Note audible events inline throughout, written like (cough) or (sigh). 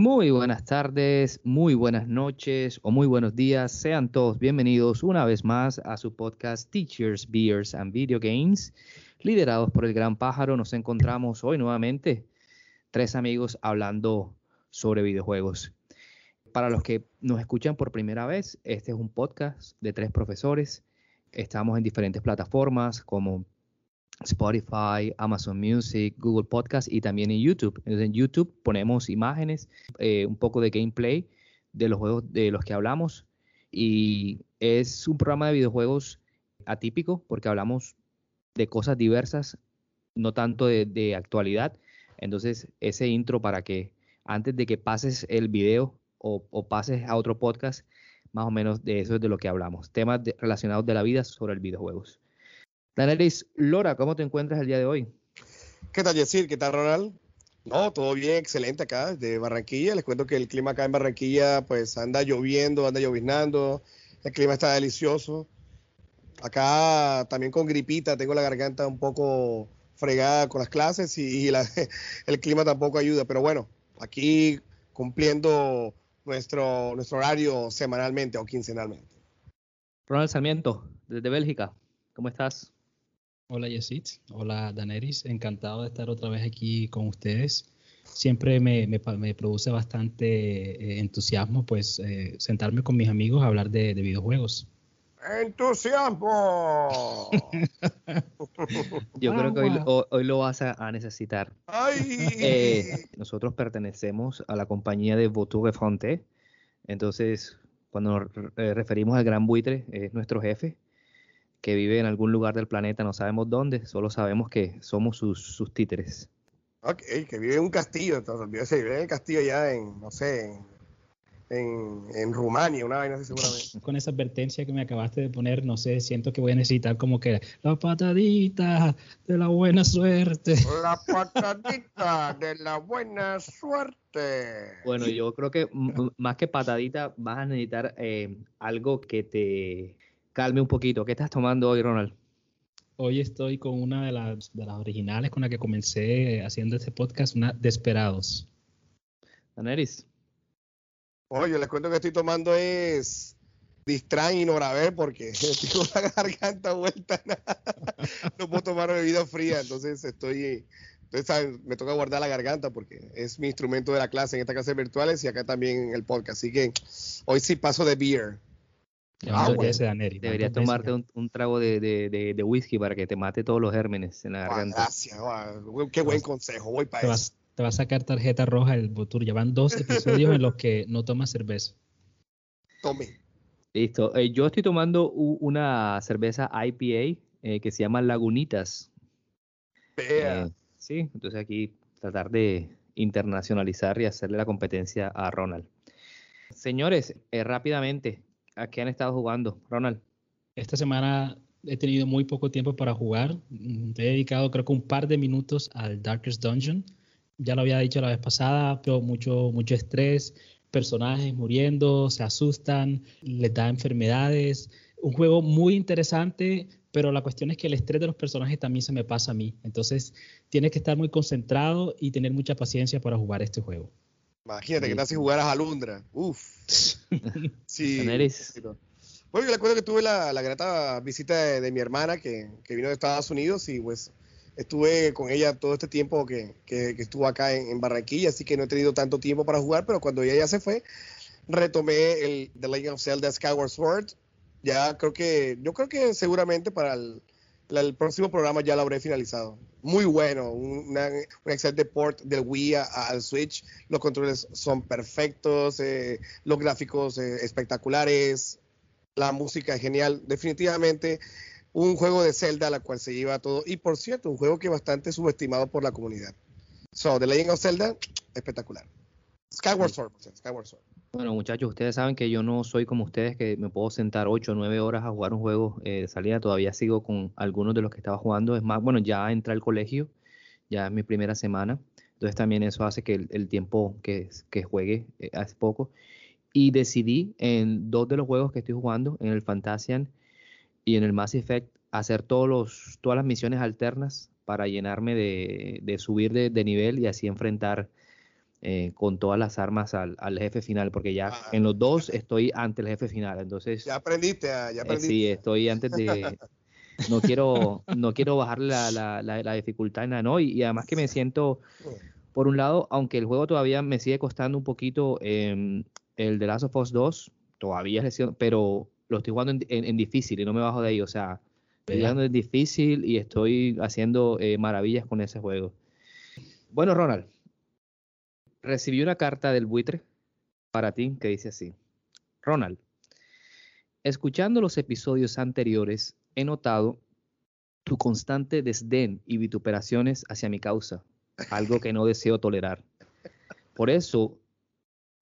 Muy buenas tardes, muy buenas noches o muy buenos días. Sean todos bienvenidos una vez más a su podcast Teachers, Beers and Video Games. Liderados por el Gran Pájaro, nos encontramos hoy nuevamente tres amigos hablando sobre videojuegos. Para los que nos escuchan por primera vez, este es un podcast de tres profesores. Estamos en diferentes plataformas como Spotify, Amazon Music, Google Podcast y también en YouTube. en YouTube ponemos imágenes, eh, un poco de gameplay de los juegos de los que hablamos y es un programa de videojuegos atípico porque hablamos de cosas diversas, no tanto de, actualidad. Entonces, ese intro para que antes de que pases el video o, pases a otro podcast, más o menos de eso es de lo que hablamos. Temas relacionados de la vida sobre el videojuegos. Danelis Lora, ¿cómo te encuentras el día de hoy? ¿Qué tal, Yesir? ¿Qué tal, Ronald? No, todo bien, excelente acá, de Barranquilla. Les cuento que el clima acá en Barranquilla, pues anda lloviendo, anda lloviznando, el clima está delicioso. Acá también con gripita, tengo la garganta un poco fregada con las clases y, (laughs) el clima tampoco ayuda, pero bueno, aquí cumpliendo nuestro, nuestro horario semanalmente o quincenalmente. Ronald Sarmiento, desde Bélgica, ¿cómo estás? Hola Yesit, hola Daneris, encantado de estar otra vez aquí con ustedes. Siempre me, produce bastante eh, entusiasmo pues eh, sentarme con mis amigos a hablar de, videojuegos. ¡Entusiasmo! (laughs) Yo creo que hoy, lo vas a, necesitar. (laughs) Eh, nosotros pertenecemos a la compañía de Voture Fronte, entonces cuando nos referimos al gran buitre es nuestro jefe que vive en algún lugar del planeta, no sabemos dónde, solo sabemos que somos sus, títeres. Ok, que vive en un castillo, entonces vive en el castillo ya en, no sé, en, en, Rumania, una vaina así seguramente. (laughs) Con esa advertencia que me acabaste de poner, no sé, siento que voy a necesitar como que la patadita de la buena suerte. La (laughs) patadita de la buena suerte. Bueno, yo creo que más que patadita vas a necesitar eh, algo que te calme un poquito. ¿Qué estás tomando hoy, Ronald? Hoy estoy con una de las, de las originales con la que comencé haciendo este podcast, una Desperados. Daneris. Oye, les cuento que estoy tomando es Distran y ver porque (laughs) tengo la garganta vuelta. (laughs) no puedo tomar bebida fría, entonces estoy entonces, me toca guardar la garganta porque es mi instrumento de la clase en esta clase virtuales y acá también en el podcast. Así que hoy sí paso de beer. Ah, Deberías tomarte un, trago de, whisky para que te mate todos los gérmenes en la garganta. Gracias, qué buen consejo. Voy para eso. te va a sacar tarjeta roja el Botur. Llevan dos episodios en los que no tomas cerveza. Tome. Listo. Eh, yo estoy tomando una cerveza IPA eh, que se llama Lagunitas. Vea. Eh, sí, entonces aquí tratar de internacionalizar y hacerle la competencia a Ronald. Señores, rápidamente, ¿A qué han estado jugando, Ronald? Esta semana he tenido muy poco tiempo para jugar. He dedicado creo que un par de minutos al Darkest Dungeon. Ya lo había dicho la vez pasada, pero mucho, mucho estrés, personajes muriendo, se asustan, les da enfermedades. Un juego muy interesante, pero la cuestión es que el estrés de los personajes también se me pasa a mí. Entonces, tienes que estar muy concentrado y tener mucha paciencia para jugar este juego. Imagínate que te hace jugar a Alundra. Uf. (laughs) sí. Bueno, yo le acuerdo que tuve la, grata visita de, mi hermana que, vino de Estados Unidos y pues estuve con ella todo este tiempo que, estuvo acá en, Barranquilla, así que no he tenido tanto tiempo para jugar, pero cuando ella ya se fue, retomé el The Legend of Zelda Skyward Sword. Ya creo que, yo creo que seguramente para el, el próximo programa ya lo habré finalizado muy bueno, un excelente port del Wii al Switch. Los controles son perfectos, eh, los gráficos eh, espectaculares, la música es genial. Definitivamente un juego de Zelda a la cual se lleva todo. Y por cierto, un juego que es bastante subestimado por la comunidad. So, The Legend of Zelda, espectacular. Skyward Sword, Skyward Sword. Bueno, muchachos, ustedes saben que yo no soy como ustedes, que me puedo sentar 8 o 9 horas a jugar un juego eh, de salida. Todavía sigo con algunos de los que estaba jugando. Es más, bueno, ya entré al colegio, ya es mi primera semana. Entonces también eso hace que el, tiempo que, que juegue eh, hace poco. Y decidí en dos de los juegos que estoy jugando, en el Fantasian y en el Mass Effect, hacer todos los, todas las misiones alternas para llenarme de, de subir de, de nivel y así enfrentar eh, con todas las armas al, jefe final, porque ya ah. en los dos estoy ante el jefe final, entonces... Ya aprendiste, ah, ya aprendiste. sí, estoy antes de... No quiero, no quiero bajarle la, la, la, dificultad, ¿no? Y, además que me siento, por un lado, aunque el juego todavía me sigue costando un poquito, em, el de Last of Us 2, todavía es pero lo estoy jugando en, difícil y no me bajo de ahí, o sea, estoy jugando en difícil y estoy haciendo eh, maravillas con ese juego. Bueno, Ronald, recibí una carta del buitre para ti que dice así. Ronald, escuchando los episodios anteriores, he notado tu constante desdén y vituperaciones hacia mi causa, algo que no deseo tolerar. Por eso,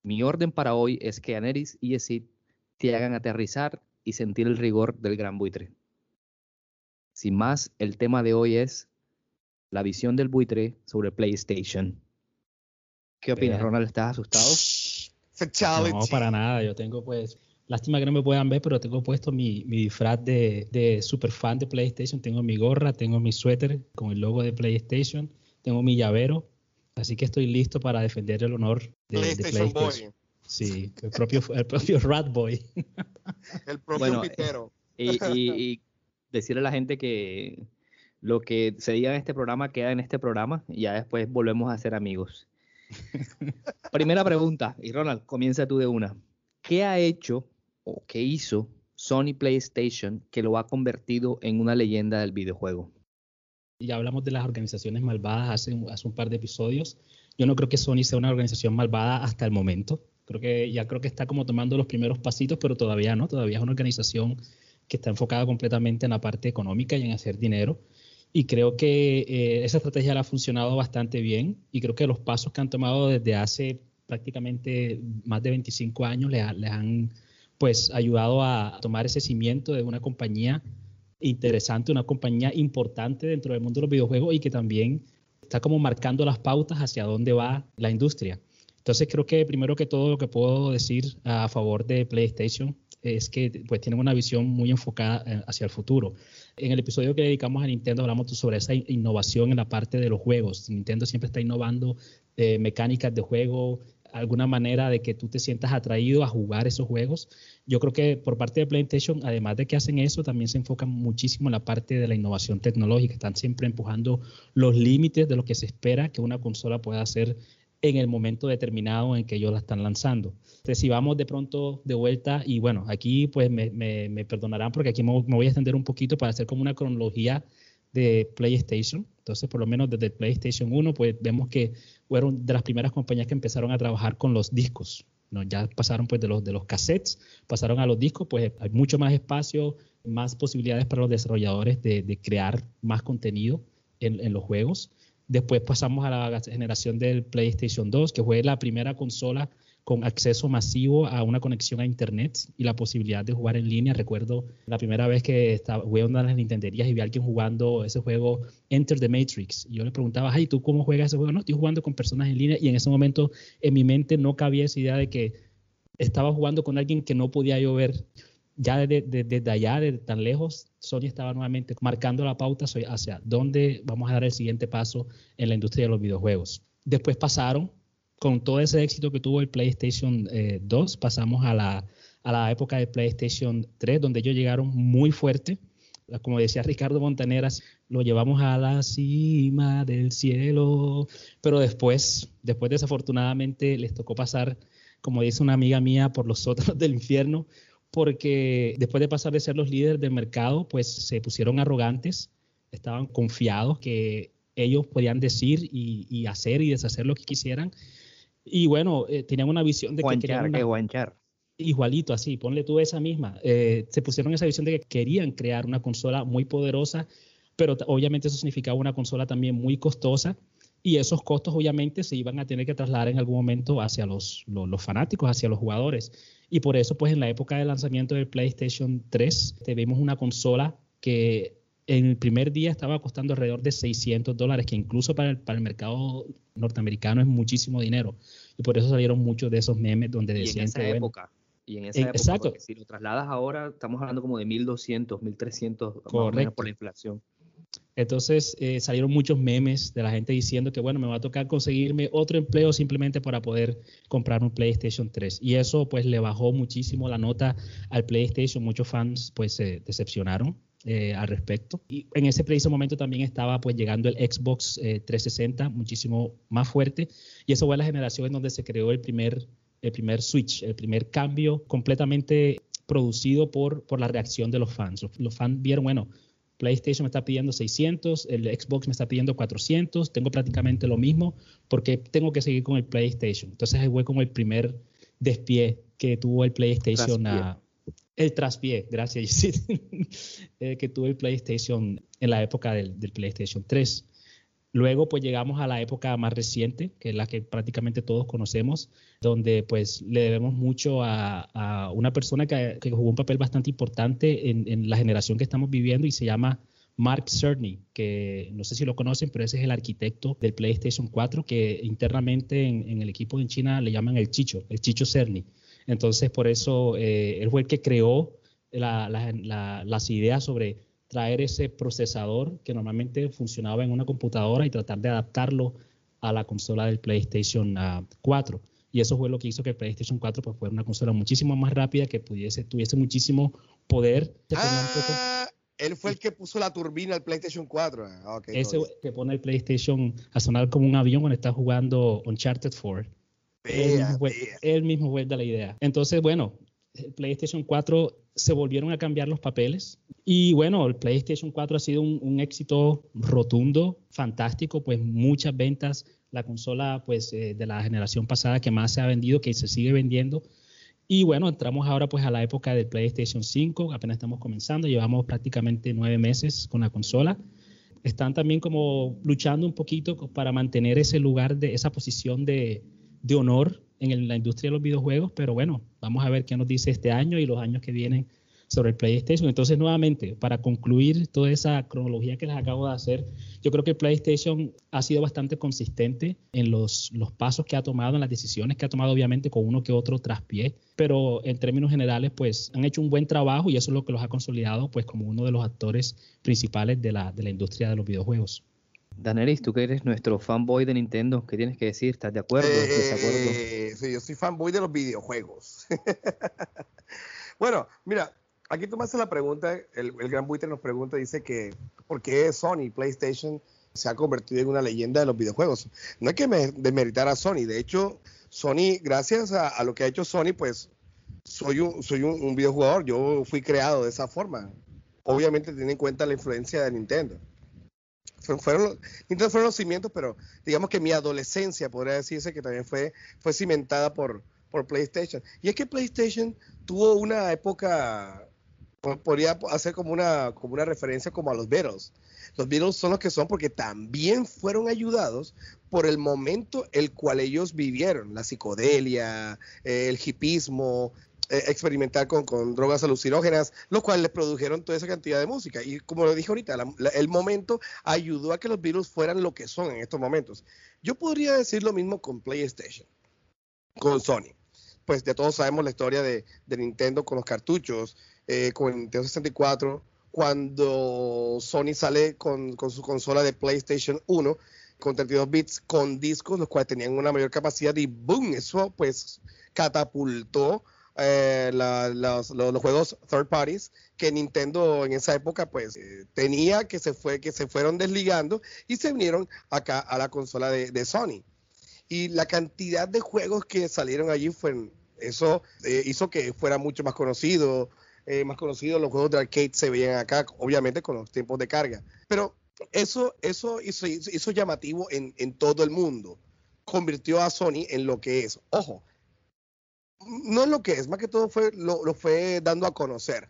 mi orden para hoy es que Aneris y Esid te hagan aterrizar y sentir el rigor del gran buitre. Sin más, el tema de hoy es la visión del buitre sobre PlayStation. ¿Qué opinas, Ronald? ¿Estás asustado? No, para nada. Yo tengo pues, lástima que no me puedan ver, pero tengo puesto mi, mi disfraz de, de super fan de PlayStation. Tengo mi gorra, tengo mi suéter con el logo de PlayStation, tengo mi llavero. Así que estoy listo para defender el honor de PlayStation. Boy. Sí, el propio, el propio Rat Boy. (laughs) El propio pitero. Y, y, decirle a la gente que lo que se diga en este programa queda en este programa y ya después volvemos a ser amigos. (laughs) Primera pregunta, y Ronald, comienza tú de una. ¿Qué ha hecho o qué hizo Sony PlayStation que lo ha convertido en una leyenda del videojuego? Ya hablamos de las organizaciones malvadas hace, hace un par de episodios. Yo no creo que Sony sea una organización malvada hasta el momento. Creo que ya creo que está como tomando los primeros pasitos, pero todavía no. Todavía es una organización que está enfocada completamente en la parte económica y en hacer dinero. Y creo que eh, esa estrategia le ha funcionado bastante bien y creo que los pasos que han tomado desde hace prácticamente más de 25 años les, han pues ayudado a tomar ese cimiento de una compañía interesante, una compañía importante dentro del mundo de los videojuegos y que también está como marcando las pautas hacia dónde va la industria. Entonces creo que primero que todo lo que puedo decir a favor de PlayStation es que pues tienen una visión muy enfocada eh, hacia el futuro. En el episodio que dedicamos a Nintendo hablamos sobre esa innovación en la parte de los juegos. Nintendo siempre está innovando eh, mecánicas de juego, alguna manera de que tú te sientas atraído a jugar esos juegos. Yo creo que por parte de PlayStation, además de que hacen eso, también se enfocan muchísimo en la parte de la innovación tecnológica. Están siempre empujando los límites de lo que se espera que una consola pueda hacer en el momento determinado en que ellos la están lanzando. Entonces, si vamos de pronto de vuelta, y bueno, aquí pues me, me, perdonarán porque aquí me, voy a extender un poquito para hacer como una cronología de PlayStation. Entonces, por lo menos desde PlayStation 1, pues vemos que fueron de las primeras compañías que empezaron a trabajar con los discos. ¿no? Ya pasaron pues de los, de los cassettes, pasaron a los discos, pues hay mucho más espacio, más posibilidades para los desarrolladores de, de crear más contenido en, en los juegos. Después pasamos a la generación del PlayStation 2, que fue la primera consola con acceso masivo a una conexión a Internet y la posibilidad de jugar en línea. Recuerdo la primera vez que estaba, jugué de las Nintenderías y vi a alguien jugando ese juego Enter the Matrix. Y yo le preguntaba, ay, ¿tú cómo juegas ese juego? No, estoy jugando con personas en línea y en ese momento en mi mente no cabía esa idea de que estaba jugando con alguien que no podía yo ver ya desde, allá, desde tan lejos, Sony estaba nuevamente marcando la pauta hacia dónde vamos a dar el siguiente paso en la industria de los videojuegos. Después pasaron, con todo ese éxito que tuvo el PlayStation 2, eh, pasamos a la, a la época de PlayStation 3, donde ellos llegaron muy fuerte. Como decía Ricardo Montaneras, lo llevamos a la cima del cielo, pero después, después desafortunadamente les tocó pasar, como dice una amiga mía, por los sótanos (laughs) del infierno, porque después de pasar de ser los líderes del mercado, pues se pusieron arrogantes, estaban confiados que ellos podían decir y, hacer y deshacer lo que quisieran. Y bueno, eh, tenían una visión de que querían igualito así, ponle tú esa misma. Eh, se pusieron esa visión de que querían crear una consola muy poderosa, pero obviamente eso significaba una consola también muy costosa y esos costos obviamente se iban a tener que trasladar en algún momento hacia los, los, fanáticos, hacia los jugadores. Y por eso, pues en la época del lanzamiento del PlayStation 3, tenemos una consola que en el primer día estaba costando alrededor de 600 dólares, que incluso para el, para el mercado norteamericano es muchísimo dinero. Y por eso salieron muchos de esos memes donde decían en esa época. Y en esa época, exacto. si lo trasladas ahora, estamos hablando como de 1.200, 1.300 Correcto. por la inflación. Entonces eh, salieron muchos memes de la gente diciendo que, bueno, me va a tocar conseguirme otro empleo simplemente para poder comprar un PlayStation 3. Y eso pues le bajó muchísimo la nota al PlayStation. Muchos fans pues se decepcionaron eh, al respecto. Y en ese preciso momento también estaba pues llegando el Xbox 360 eh, muchísimo más fuerte. Y eso fue la generación en donde se creó el primer, el primer switch, el primer cambio completamente producido por, por la reacción de los fans. los fans vieron, bueno, PlayStation me está pidiendo 600, el Xbox me está pidiendo 400, tengo prácticamente lo mismo porque tengo que seguir con el PlayStation. Entonces fue como el primer despié que tuvo el PlayStation a, el traspié, gracias, (laughs) eh, que tuvo el PlayStation en la época del, del PlayStation 3. Luego, pues llegamos a la época más reciente, que es la que prácticamente todos conocemos, donde pues le debemos mucho a, una persona que, jugó un papel bastante importante en, la generación que estamos viviendo y se llama Mark Cerny, que no sé si lo conocen, pero ese es el arquitecto del PlayStation 4, que internamente en, el equipo en China le llaman el Chicho, el Chicho Cerny. Entonces, por eso eh, él fue el que creó las ideas sobre traer ese procesador que normalmente funcionaba en una computadora y tratar de adaptarlo a la consola del PlayStation 4. Ah, y eso fue lo que hizo que el PlayStation 4 pues, fuera una consola muchísimo más rápida, que pudiese, tuviese muchísimo poder. Ah, él fue el que puso la turbina al PlayStation 4. Ah, ese que pone el PlayStation a sonar como un avión cuando está jugando Uncharted 4. él, mismo fue, de la idea. Entonces, bueno, el PlayStation 4 se volvieron a cambiar los papeles. Y bueno, el PlayStation 4 ha sido un, éxito rotundo, fantástico, pues muchas ventas, la consola pues eh, de la generación pasada que más se ha vendido, que se sigue vendiendo. Y bueno, entramos ahora pues a la época del PlayStation 5, apenas estamos comenzando, llevamos prácticamente nueve meses con la consola. Están también como luchando un poquito para mantener ese lugar de esa posición de, de honor en la industria de los videojuegos, pero bueno, vamos a ver qué nos dice este año y los años que vienen sobre el PlayStation. Entonces, nuevamente, para concluir toda esa cronología que les acabo de hacer, yo creo que el PlayStation ha sido bastante consistente en los, los pasos que ha tomado, en las decisiones que ha tomado, obviamente, con uno que otro traspié, pero en términos generales, pues han hecho un buen trabajo y eso es lo que los ha consolidado, pues, como uno de los actores principales de la, de la industria de los videojuegos. Danelis, tú que eres nuestro fanboy de Nintendo, ¿qué tienes que decir? ¿Estás de acuerdo? Eh, sí, yo soy fanboy de los videojuegos. (laughs) bueno, mira, aquí tú me haces la pregunta, el, gran buitre nos pregunta, dice que ¿por qué Sony, PlayStation, se ha convertido en una leyenda de los videojuegos? No hay que demeritar a Sony, de hecho, Sony, gracias a, lo que ha hecho Sony, pues soy un, soy un, un videojugador, yo fui creado de esa forma. Obviamente tiene en cuenta la influencia de Nintendo fueron, fueron los cimientos, pero digamos que mi adolescencia, podría decirse que también fue, fue cimentada por, por PlayStation. Y es que PlayStation tuvo una época, podría hacer como una, como una referencia como a los Beatles. Los Beatles son los que son porque también fueron ayudados por el momento el cual ellos vivieron, la psicodelia, el hipismo, eh, experimentar con, drogas alucinógenas, lo cual les produjeron toda esa cantidad de música. Y como lo dije ahorita, el momento ayudó a que los virus fueran lo que son en estos momentos. Yo podría decir lo mismo con PlayStation, con Sony. Pues ya todos sabemos la historia de, Nintendo con los cartuchos, eh, con el Nintendo 64, cuando Sony sale con, con su consola de PlayStation 1 con 32 bits con discos, los cuales tenían una mayor capacidad y boom, eso pues catapultó eh, los, juegos third parties que Nintendo en esa época pues eh, tenía que se fue que se fueron desligando y se vinieron acá a la consola de, Sony. Y la cantidad de juegos que salieron allí fue eso eh, hizo que fuera mucho más conocido más conocido los juegos de arcade se veían acá obviamente con los tiempos de carga. Pero eso eso hizo, llamativo en todo el mundo. Convirtió a Sony en lo que es. Ojo no lo que es, más que todo fue lo, fue dando a conocer.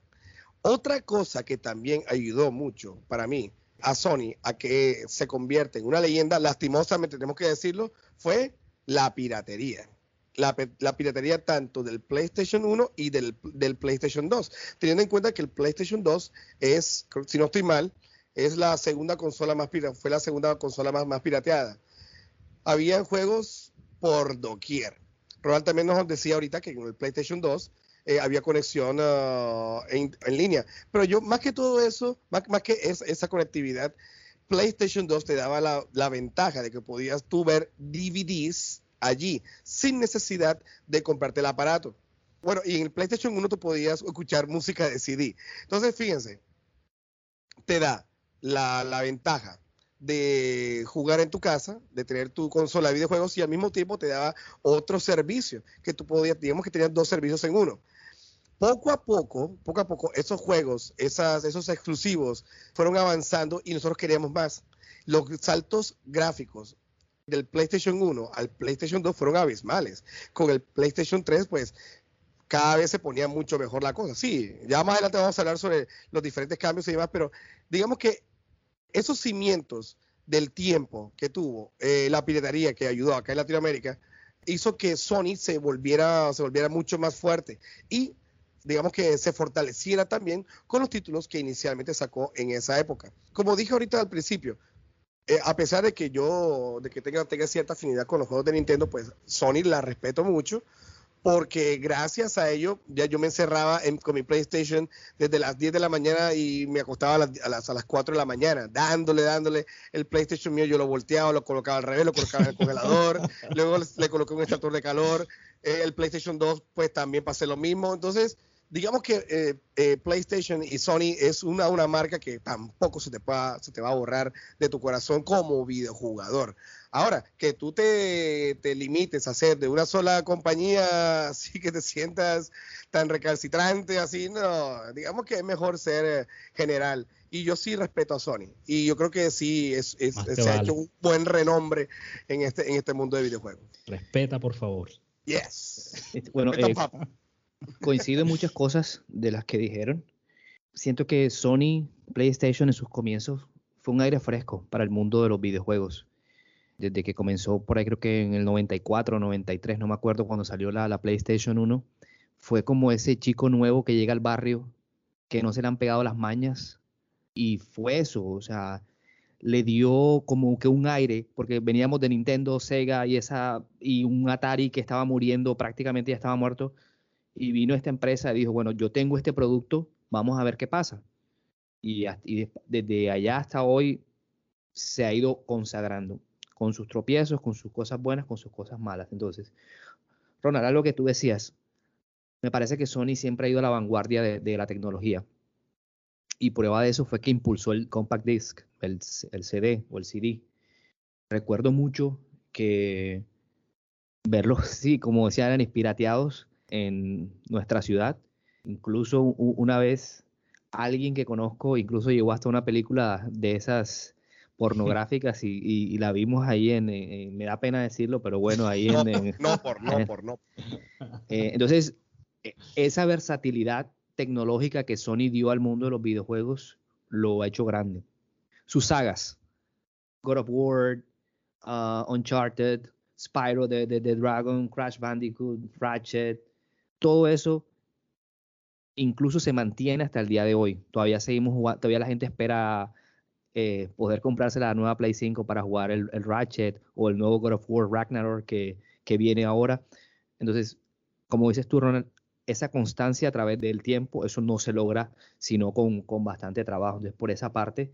Otra cosa que también ayudó mucho para mí a Sony a que se convierte en una leyenda, lastimosamente tenemos que decirlo, fue la piratería. La, piratería tanto del PlayStation 1 y del, PlayStation 2, teniendo en cuenta que el PlayStation 2 es, si no estoy mal, es la segunda consola más fue la segunda consola más, más pirateada. Había juegos por doquier. Ronald también nos decía ahorita que en el PlayStation 2 eh, había conexión ah, en, línea. Pero yo, más que todo eso, más, que esa conectividad, PlayStation 2 te daba la, ventaja de que podías tú ver DVDs allí sin necesidad de comprarte el aparato. Bueno, y en el PlayStation 1 tú podías escuchar música de CD. Entonces, fíjense, te da la, la ventaja de jugar en tu casa, de tener tu consola de videojuegos y al mismo tiempo te daba otro servicio que tú podías, digamos que tenías dos servicios en uno. Poco a poco, poco a poco, esos juegos, esas, esos exclusivos fueron avanzando y nosotros queríamos más. Los saltos gráficos del PlayStation 1 al PlayStation 2 fueron abismales. Con el PlayStation 3, pues cada vez se ponía mucho mejor la cosa. Sí, ya más adelante vamos a hablar sobre los diferentes cambios y demás, pero digamos que esos cimientos del tiempo que tuvo eh, la piratería que ayudó acá en Latinoamérica hizo que Sony se volviera, se volviera mucho más fuerte y digamos que se fortaleciera también con los títulos que inicialmente sacó en esa época. Como dije ahorita al principio, eh, a pesar de que yo, de que tenga, tenga cierta afinidad con los juegos de Nintendo, pues Sony la respeto mucho porque gracias a ello ya yo me encerraba con mi PlayStation desde las 10 de la mañana y me acostaba a las, a las, 4 de la mañana, dándole, dándole el PlayStation mío, yo lo volteaba, lo colocaba al revés, lo colocaba en el congelador, (laughs) luego le, coloqué un extractor de calor, eh, el PlayStation 2 pues también pasé lo mismo, entonces digamos que eh, eh, PlayStation y Sony es una, una marca que tampoco se te, se te va a borrar de tu corazón como videojugador. Ahora, que tú te, limites a ser de una sola compañía, (laughs) así que te sientas tan recalcitrante, así, no, digamos que es mejor ser eh, general. Y yo sí respeto a Sony. Y yo creo que sí es, se ha hecho un buen renombre en este, en este mundo de videojuegos. Respeta, por favor. Yes. Este, bueno, eh, coincido en muchas cosas de las que dijeron. Siento que Sony, PlayStation en sus comienzos fue un aire fresco para el mundo de los videojuegos desde que comenzó por ahí creo que en el 94, 93, no me acuerdo cuando salió la, la PlayStation 1, fue como ese chico nuevo que llega al barrio, que no se le han pegado las mañas, y fue eso, o sea, le dio como que un aire, porque veníamos de Nintendo, Sega y, esa, y un Atari que estaba muriendo, prácticamente ya estaba muerto, y vino esta empresa y dijo, bueno, yo tengo este producto, vamos a ver qué pasa. Y desde allá hasta hoy se ha ido consagrando con sus tropiezos, con sus cosas buenas, con sus cosas malas. Entonces, Ronald, algo que tú decías, me parece que Sony siempre ha ido a la vanguardia de, la tecnología. Y prueba de eso fue que impulsó el compact disc, el, CD o el CD. Recuerdo mucho que verlos, (laughs) sí, como decía, eran pirateados en nuestra ciudad. Incluso una vez alguien que conozco, incluso llegó hasta una película de esas pornográficas y, la vimos ahí en, me da pena decirlo, pero bueno, ahí en... no, por, no, (laughs) por, no. Eh, entonces, e, esa versatilidad tecnológica que Sony dio al mundo de los videojuegos lo ha hecho grande. Sus sagas, God of War, uh, Uncharted, Spyro the, the, Dragon, Crash Bandicoot, Ratchet, todo eso incluso se mantiene hasta el día de hoy. Todavía seguimos jugando, todavía la gente espera eh, poder comprarse la nueva Play 5 para jugar el, Ratchet o el nuevo God of War Ragnarok que, que viene ahora. Entonces, como dices tú, Ronald, esa constancia a través del tiempo, eso no se logra sino con, con bastante trabajo. Entonces, por esa parte,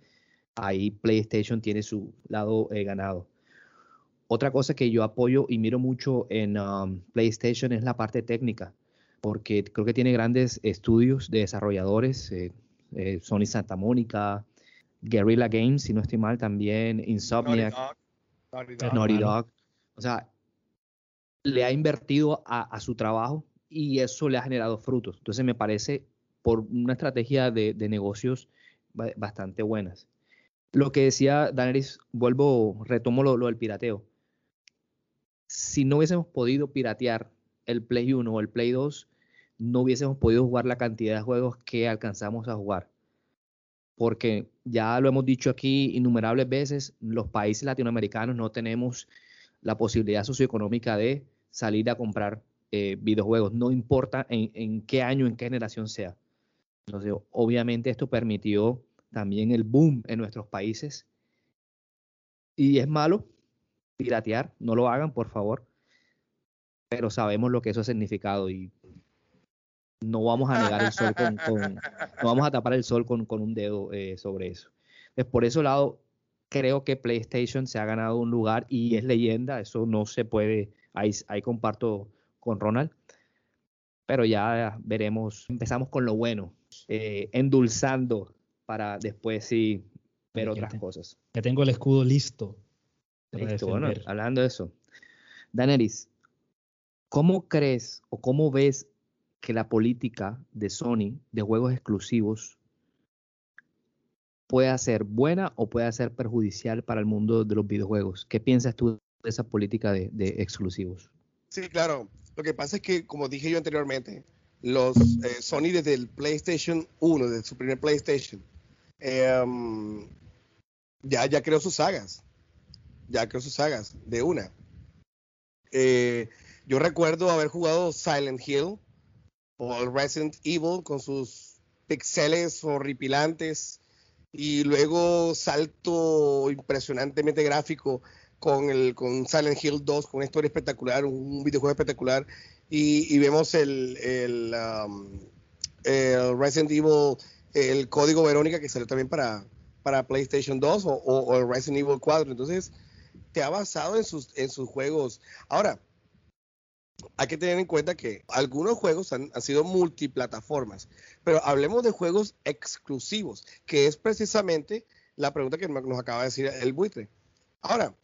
ahí PlayStation tiene su lado eh, ganado. Otra cosa que yo apoyo y miro mucho en um, PlayStation es la parte técnica, porque creo que tiene grandes estudios de desarrolladores, eh, Sony Santa Mónica, Guerrilla Games, si no estoy mal, también Insomniac, Naughty Dog. O sea, le ha invertido a, su trabajo y eso le ha generado frutos. Entonces me parece por una estrategia de, negocios bastante buenas. Lo que decía Daenerys, vuelvo, retomo lo, lo, del pirateo. Si no hubiésemos podido piratear el Play 1 o el Play 2, no hubiésemos podido jugar la cantidad de juegos que alcanzamos a jugar porque ya lo hemos dicho aquí innumerables veces, los países latinoamericanos no tenemos la posibilidad socioeconómica de salir a comprar eh, videojuegos, no importa en, qué año, en qué generación sea. Entonces, obviamente esto permitió también el boom en nuestros países. Y es malo piratear, no lo hagan, por favor. Pero sabemos lo que eso ha significado y no vamos a negar el sol (laughs) con, no vamos a tapar el sol con, un dedo eh, sobre eso. Entonces, por ese lado, creo que PlayStation se ha ganado un lugar y es leyenda, eso no se puede, ahí, ahí comparto con Ronald, pero ya veremos, empezamos con lo bueno, eh, endulzando para después sí ver otras cosas. Ya tengo el escudo listo. Listo, bueno, hablando de eso. Daneris, ¿cómo crees o cómo ves que la política de Sony de juegos exclusivos puede ser buena o puede ser perjudicial para el mundo de los videojuegos. ¿Qué piensas tú de esa política de, exclusivos? Sí, claro. Lo que pasa es que, como dije yo anteriormente, los eh, Sony desde el PlayStation 1, desde su primer PlayStation, em, ya, ya creó sus sagas. Ya creó sus sagas de una. Eh, yo recuerdo haber jugado Silent Hill, o el Resident Evil con sus pixeles horripilantes y luego salto impresionantemente gráfico con el con Silent Hill 2 con una historia espectacular un videojuego espectacular. Y, vemos el, um, el, Resident Evil el código Verónica que salió también para para PlayStation 2 o, o, el Resident Evil 4 entonces te ha basado en sus en sus juegos. Ahora hay que tener en cuenta que algunos juegos han, sido multiplataformas, pero hablemos de juegos exclusivos, que es precisamente la pregunta que nos acaba de decir el buitre. Ahora,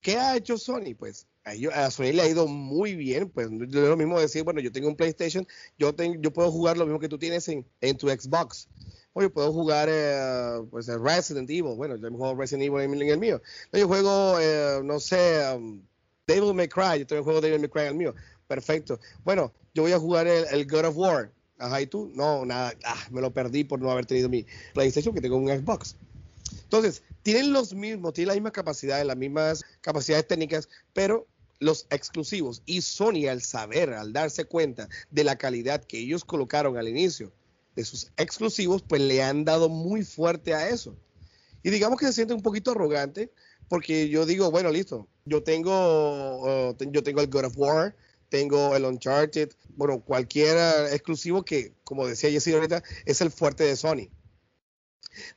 ¿qué ha hecho Sony? Pues a, Sony le ha ido muy bien, pues es lo mismo decir, bueno, yo tengo un PlayStation, yo, tengo, yo puedo jugar lo mismo que tú tienes en, tu Xbox. O yo puedo jugar eh, pues Resident Evil, bueno, yo juego Resident Evil en, el mío. Yo juego, eh, no sé, um, Devil May Cry, yo tengo el juego Devil May Cry el mío. Perfecto. Bueno, yo voy a jugar el, God of War. Ajá, ¿y tú? No, nada. Ah, me lo perdí por no haber tenido mi PlayStation, que tengo un Xbox. Entonces, tienen los mismos, tienen las mismas capacidades, las mismas capacidades técnicas, pero los exclusivos y Sony al saber, al darse cuenta de la calidad que ellos colocaron al inicio de sus exclusivos, pues le han dado muy fuerte a eso. Y digamos que se siente un poquito arrogante porque yo digo, bueno, listo, yo tengo, uh, yo tengo el God of War, tengo el Uncharted, bueno, cualquier exclusivo que, como decía Jesse ahorita, es el fuerte de Sony.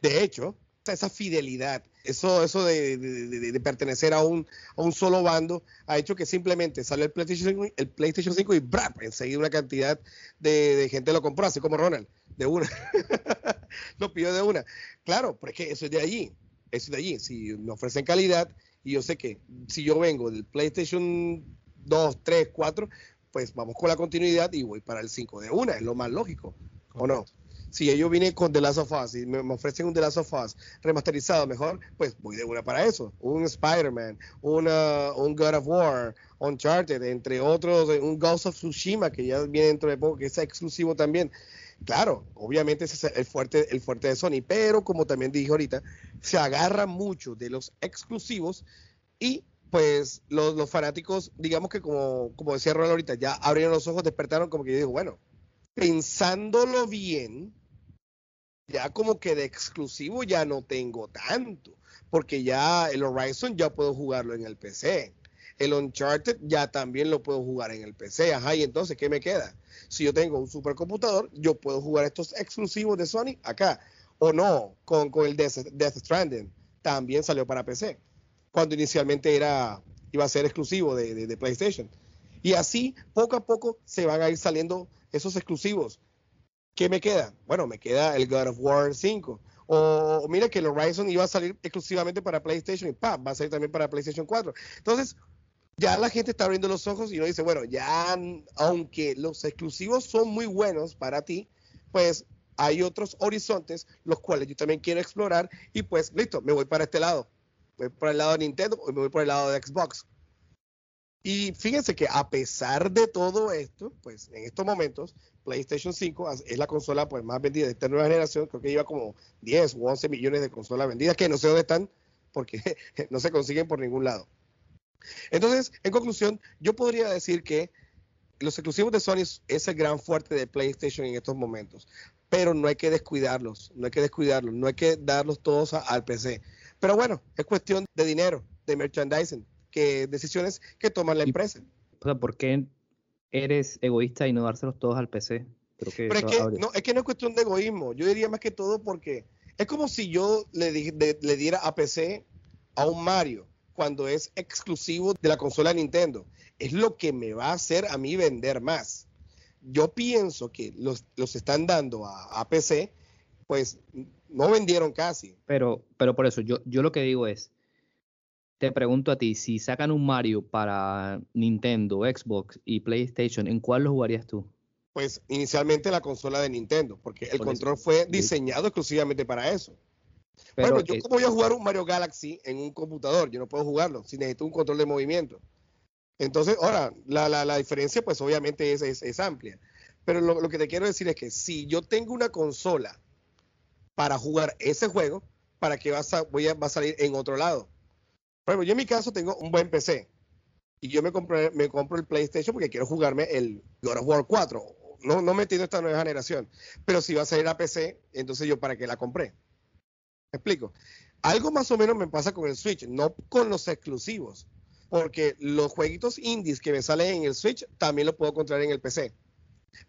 De hecho, esa fidelidad, eso, eso de, pertenecer a un, a un, solo bando, ha hecho que simplemente sale el PlayStation 5, el PlayStation 5 y ¡brap! enseguida una cantidad de, gente lo compró, así como Ronald, de una. (laughs) lo pidió de una. Claro, pero es que eso es de allí eso de allí. Si me ofrecen calidad y yo sé que si yo vengo del PlayStation 2, 3, 4, pues vamos con la continuidad y voy para el 5 de una, es lo más lógico, ¿o no? Si yo vine con The Last of Us y me, ofrecen un The Last of Us remasterizado mejor, pues voy de una para eso. Un Spider-Man, un God of War, Uncharted, entre otros, un Ghost of Tsushima que ya viene dentro de poco, que es exclusivo también. Claro, obviamente ese es el fuerte, el fuerte de Sony, pero como también dije ahorita, se agarra mucho de los exclusivos y pues los, fanáticos, digamos que como, como decía Ronald ahorita, ya abrieron los ojos, despertaron como que yo digo, bueno, pensándolo bien, ya como que de exclusivo ya no tengo tanto, porque ya el Horizon ya puedo jugarlo en el PC. El Uncharted ya también lo puedo jugar en el PC. Ajá, y entonces, ¿qué me queda? Si yo tengo un supercomputador, yo puedo jugar estos exclusivos de Sony acá. O no, con, con el Death, Stranding. También salió para PC. Cuando inicialmente era, iba a ser exclusivo de, de, PlayStation. Y así, poco a poco, se van a ir saliendo esos exclusivos. ¿Qué me queda? Bueno, me queda el God of War 5. O, mira que el Horizon iba a salir exclusivamente para PlayStation y ¡pam! va a salir también para PlayStation 4. Entonces, ya la gente está abriendo los ojos y uno dice, bueno, ya aunque los exclusivos son muy buenos para ti, pues hay otros horizontes los cuales yo también quiero explorar y pues listo, me voy para este lado. Voy por el lado de Nintendo o me voy por el lado de Xbox. Y fíjense que a pesar de todo esto, pues en estos momentos, PlayStation 5 es la consola pues, más vendida de esta nueva generación. Creo que lleva como 10 o 11 millones de consolas vendidas, que no sé dónde están, porque (laughs) no se consiguen por ningún lado. Entonces, en conclusión, yo podría decir que los exclusivos de Sony es el gran fuerte de PlayStation en estos momentos, pero no hay que descuidarlos, no hay que descuidarlos, no hay que darlos todos al PC. Pero bueno, es cuestión de dinero, de merchandising, que decisiones que toma la empresa. O sea, ¿por qué eres egoísta y no dárselos todos al PC? Pero es que, no, es que no es cuestión de egoísmo, yo diría más que todo porque es como si yo le, le diera a PC a un Mario cuando es exclusivo de la consola Nintendo. Es lo que me va a hacer a mí vender más. Yo pienso que los, los están dando a, PC, pues no vendieron casi. Pero, pero por eso, yo, yo lo que digo es, te pregunto a ti, si sacan un Mario para Nintendo, Xbox y PlayStation, ¿en cuál lo jugarías tú? Pues inicialmente la consola de Nintendo, porque el control fue diseñado exclusivamente para eso. Pero, bueno, yo como voy a jugar un Mario Galaxy en un computador, yo no puedo jugarlo, si necesito un control de movimiento. Entonces, ahora, la, la, la diferencia pues obviamente es, es, amplia. Pero lo, lo, que te quiero decir es que si yo tengo una consola para jugar ese juego, ¿para qué va a, voy a, va a salir en otro lado? Por ejemplo, yo en mi caso tengo un buen PC y yo me compro, me compro el PlayStation porque quiero jugarme el God of War 4. No, no metiendo esta nueva generación. Pero si va a salir a PC, entonces yo para qué la compré. ¿Me explico? Algo más o menos me pasa con el Switch, no con los exclusivos, porque los jueguitos indies que me salen en el Switch también los puedo encontrar en el PC.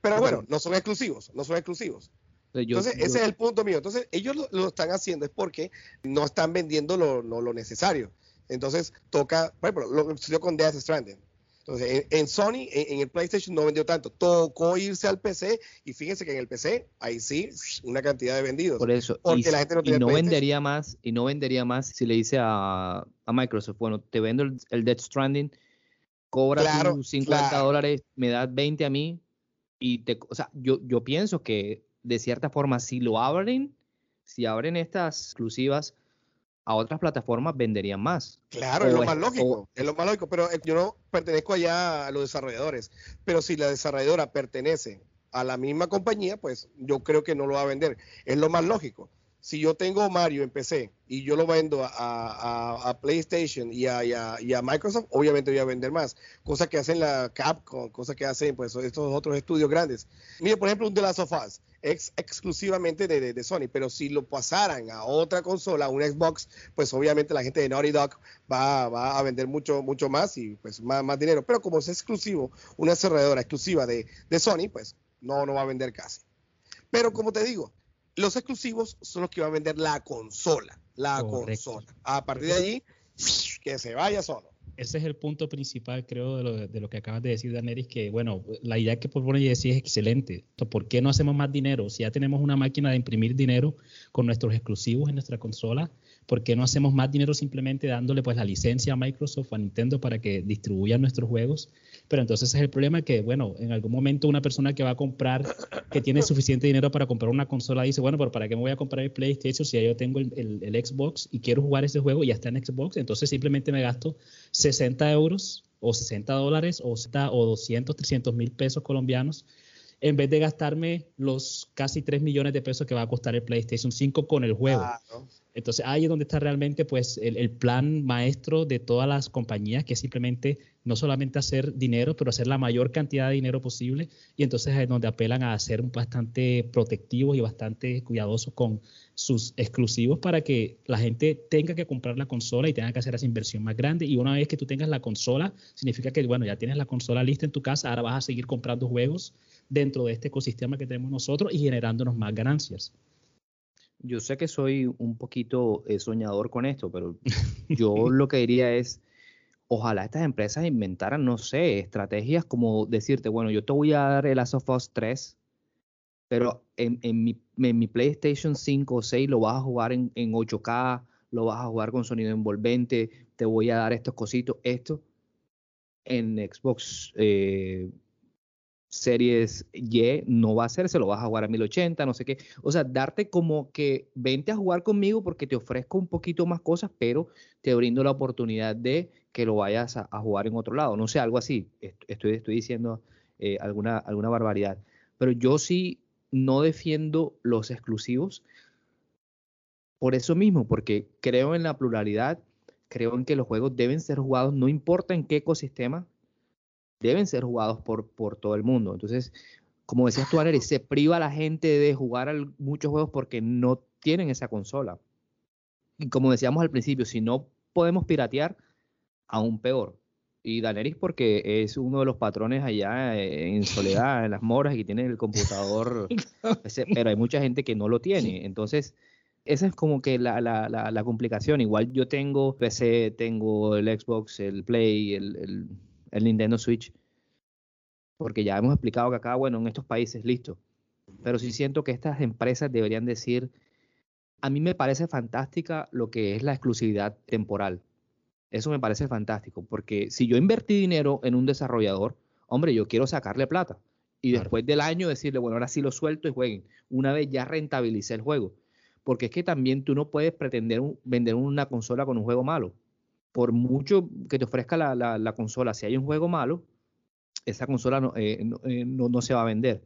Pero bueno, no son exclusivos, no son exclusivos. Entonces, ese es el punto mío. Entonces, ellos lo, están haciendo es porque no están vendiendo lo, lo necesario. Entonces, toca, por ejemplo, lo que sucedió con Death Stranding. Entonces, en, Sony, en, el PlayStation no vendió tanto. Tocó irse al PC y fíjense que en el PC, ahí sí, una cantidad de vendidos. Por eso. Porque y, la gente no, y vendería más, y no vendería más si le dice a, Microsoft, bueno, te vendo el, Death Stranding, cobra 50 dólares, me das 20 a mí, y te, o sea, yo, yo pienso que de cierta forma, si lo abren, si abren estas exclusivas, a otras plataformas venderían más. Claro, es lo más lógico, es lo más lógico, pero eh, yo no pertenezco allá a los desarrolladores, pero si la desarrolladora pertenece a la misma compañía, pues yo creo que no lo va a vender, es lo más lógico. Si yo tengo Mario en PC y yo lo vendo a, PlayStation y a, Microsoft, obviamente voy a vender más. Cosa que hacen la Capcom, cosa que hacen pues estos otros estudios grandes. Mire, por ejemplo, un The Last of Us ex exclusivamente de, Sony, pero si lo pasaran a otra consola, un Xbox, pues obviamente la gente de Naughty Dog va, a vender mucho, mucho más y pues más, más dinero. Pero como es exclusivo, una cerradora exclusiva de, Sony, pues no, no va a vender casi. Pero como te digo, los exclusivos son los que van a vender la consola, la consola. A partir de allí, que se vaya solo ese es el punto principal, creo, de lo, de lo que acabas de decir, Daneris, que, bueno, la idea que propone Jesse es excelente. ¿Por qué no hacemos más dinero? Si ya tenemos una máquina de imprimir dinero con nuestros exclusivos en nuestra consola, ¿por qué no hacemos más dinero simplemente dándole pues la licencia a Microsoft a Nintendo para que distribuyan nuestros juegos? Pero entonces es el problema que, bueno, en algún momento una persona que va a comprar, que tiene suficiente dinero para comprar una consola, dice, bueno, pero ¿para qué me voy a comprar el PlayStation si ya yo tengo el, el, Xbox y quiero jugar ese juego y ya está en Xbox? Entonces simplemente me gasto 60 euros o 60 dólares o, o 200, 300 mil pesos colombianos en vez de gastarme los casi 3 millones de pesos que va a costar el PlayStation 5 con el juego. Entonces ahí es donde está realmente pues el, plan maestro de todas las compañías, que es simplemente no solamente hacer dinero, pero hacer la mayor cantidad de dinero posible. Y entonces es donde apelan a ser bastante protectivos y bastante cuidadosos con sus exclusivos para que la gente tenga que comprar la consola y tenga que hacer esa inversión más grande. Y una vez que tú tengas la consola, significa que, bueno, ya tienes la consola lista en tu casa, ahora vas a seguir comprando juegos dentro de este ecosistema que tenemos nosotros y generándonos más ganancias. Yo sé que soy un poquito eh, soñador con esto, pero (laughs) yo lo que diría es, ojalá estas empresas inventaran, no sé, estrategias como decirte, bueno, yo te voy a dar el Last of Us 3, pero en, mi, en, mi, PlayStation 5 o 6 lo vas a jugar en, 8K, lo vas a jugar con sonido envolvente, te voy a dar estos cositos, esto. En Xbox eh, series Y no va a ser, se lo vas a jugar a 1080, no sé qué. O sea, darte como que vente a jugar conmigo porque te ofrezco un poquito más cosas, pero te brindo la oportunidad de que lo vayas a, jugar en otro lado. No sé, algo así. Estoy, estoy diciendo eh, alguna, alguna barbaridad. Pero yo sí no defiendo los exclusivos por eso mismo, porque creo en la pluralidad, creo en que los juegos deben ser jugados, no importa en qué ecosistema, deben ser jugados por, por todo el mundo. Entonces, como decías tú, Anery, se priva a la gente de jugar muchos juegos porque no tienen esa consola. Y como decíamos al principio, si no podemos piratear, aún peor. Y Daenerys porque es uno de los patrones allá en Soledad, en las moras, y que tiene el computador, (laughs) pero hay mucha gente que no lo tiene. Entonces, esa es como que la, la, la, complicación. Igual yo tengo PC, tengo el Xbox, el Play, el el Nintendo Switch. Porque ya hemos explicado que acá, bueno, en estos países, listo. Pero sí siento que estas empresas deberían decir, a mí me parece fantástica lo que es la exclusividad temporal. Eso me parece fantástico, porque si yo invertí dinero en un desarrollador, hombre, yo quiero sacarle plata. Y después del año decirle, bueno, ahora sí lo suelto y jueguen. Una vez ya rentabilicé el juego. Porque es que también tú no puedes pretender vender una consola con un juego malo por mucho que te ofrezca la, consola, si hay un juego malo, esa consola no, eh, eh, no, se va a vender.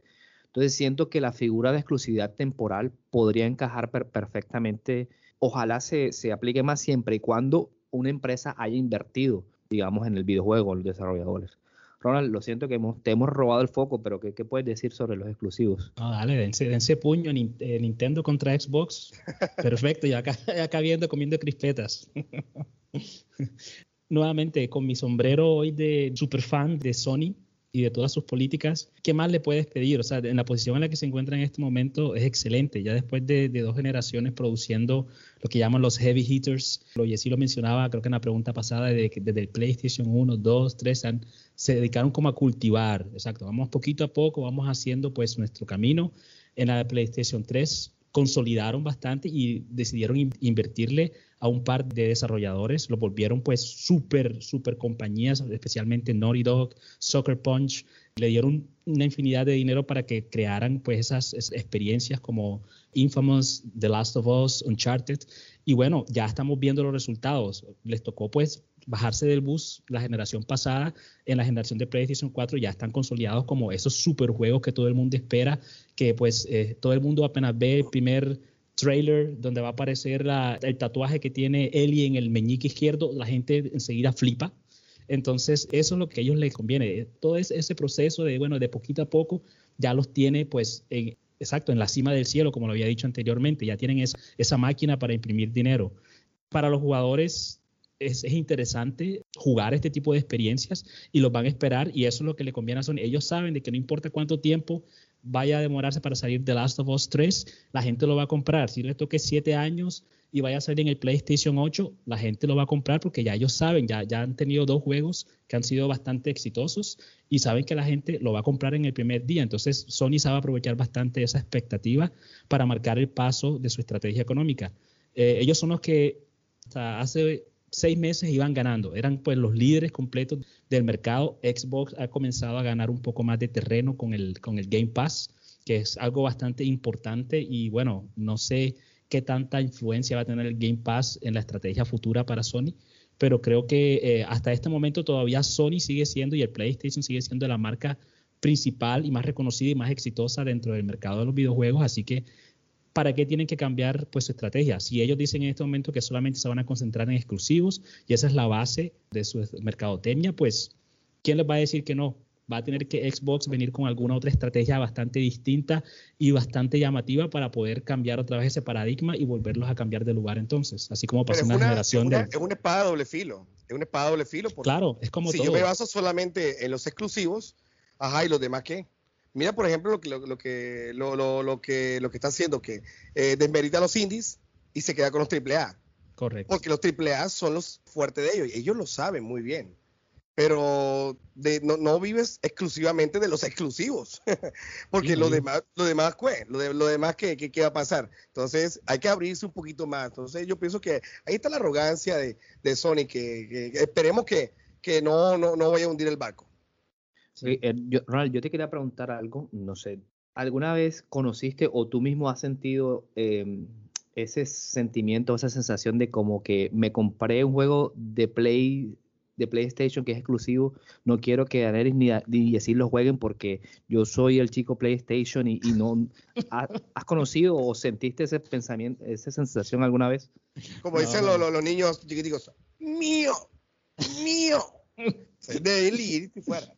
Entonces siento que la figura de exclusividad temporal podría encajar perfectamente. Ojalá se, se, aplique más siempre y cuando una empresa haya invertido, digamos, en el videojuego, los desarrolladores. Ronald, lo siento que te hemos robado el foco, pero ¿qué, puedes decir sobre los exclusivos? No, dale, dense, puño eh, Nintendo contra Xbox. (laughs) Perfecto, y acá, acá viendo comiendo crispetas. (laughs) (laughs) Nuevamente, con mi sombrero hoy de super fan de Sony y de todas sus políticas, ¿qué más le puedes pedir? O sea, en la posición en la que se encuentra en este momento es excelente. Ya después de, dos generaciones produciendo lo que llaman los heavy hitters, lo sí lo mencionaba, creo que en la pregunta pasada, de, desde el PlayStation 1, 2, 3, se dedicaron como a cultivar. Exacto, vamos poquito a poco, vamos haciendo pues nuestro camino. En la PlayStation 3 consolidaron bastante y decidieron invertirle a un par de desarrolladores, lo volvieron pues súper, súper compañías, especialmente Naughty Dog, Soccer Punch, le dieron una infinidad de dinero para que crearan pues esas experiencias como Infamous, The Last of Us, Uncharted, y bueno, ya estamos viendo los resultados, les tocó pues bajarse del bus la generación pasada, en la generación de PlayStation 4 ya están consolidados como esos superjuegos que todo el mundo espera, que pues eh, todo el mundo apenas ve el primer trailer donde va a aparecer el tatuaje que tiene Ellie en el meñique izquierdo, la gente enseguida flipa. Entonces, eso es lo que a ellos les conviene. Todo ese proceso de, bueno, de poquito a poco, ya los tiene, pues, exacto, en la cima del cielo, como lo había dicho anteriormente, ya tienen esa, máquina para imprimir dinero. Para los jugadores es, es, interesante jugar este tipo de experiencias y los van a esperar y eso es lo que le conviene a Sony. Ellos saben de que no importa cuánto tiempo vaya a demorarse para salir The Last of Us 3, la gente lo va a comprar. Si le toque 7 años y vaya a salir en el PlayStation 8, la gente lo va a comprar porque ya ellos saben, ya, ya han tenido dos juegos que han sido bastante exitosos y saben que la gente lo va a comprar en el primer día. Entonces Sony sabe aprovechar bastante esa expectativa para marcar el paso de su estrategia económica. Eh, ellos son los que hasta hace seis meses iban ganando, eran pues los líderes completos del mercado. Xbox ha comenzado a ganar un poco más de terreno con el, con el Game Pass, que es algo bastante importante. Y bueno, no sé qué tanta influencia va a tener el Game Pass en la estrategia futura para Sony, pero creo que eh, hasta este momento todavía Sony sigue siendo y el PlayStation sigue siendo la marca principal y más reconocida y más exitosa dentro del mercado de los videojuegos, así que ¿para qué tienen que cambiar pues su estrategia? Si ellos dicen en este momento que solamente se van a concentrar en exclusivos y esa es la base de su mercadotecnia, pues ¿quién les va a decir que no? Va a tener que Xbox venir con alguna otra estrategia bastante distinta y bastante llamativa para poder cambiar otra vez ese paradigma y volverlos a cambiar de lugar entonces, así como pasó en la generación de... Es una espada doble filo, es una espada doble filo. claro, es como si yo me baso solamente en los exclusivos, ajá, ¿y los demás qué? Mira, por ejemplo, lo que, lo, que, lo, que, lo que está haciendo, que eh, desmerita a los indies y se queda con los AAA. Correcto. Porque los AAA son los fuertes de ellos y ellos lo saben muy bien. Pero de, no, vives exclusivamente de los exclusivos. (laughs) porque lo demás, lo demás, ¿qué? Lo, de, lo demás, ¿qué, ¿qué, va a pasar? Entonces, hay que abrirse un poquito más. Entonces, yo pienso que ahí está la arrogancia de, de Sony, que, esperemos que, que no, no, no vaya a hundir el barco. Eh, yo, Ronald, yo te quería preguntar algo, no sé, ¿alguna vez conociste o tú mismo has sentido em, ese sentimiento, esa sensación de como que me compré un juego de Play de PlayStation que es exclusivo, no quiero que Daenerys ni, ni así lo jueguen porque yo soy el chico PlayStation y, no ¿has, conocido o sentiste ese pensamiento, esa sensación alguna vez? Como dicen los, niños chiquiticos, mío, mío, (laughs) de él y fuera.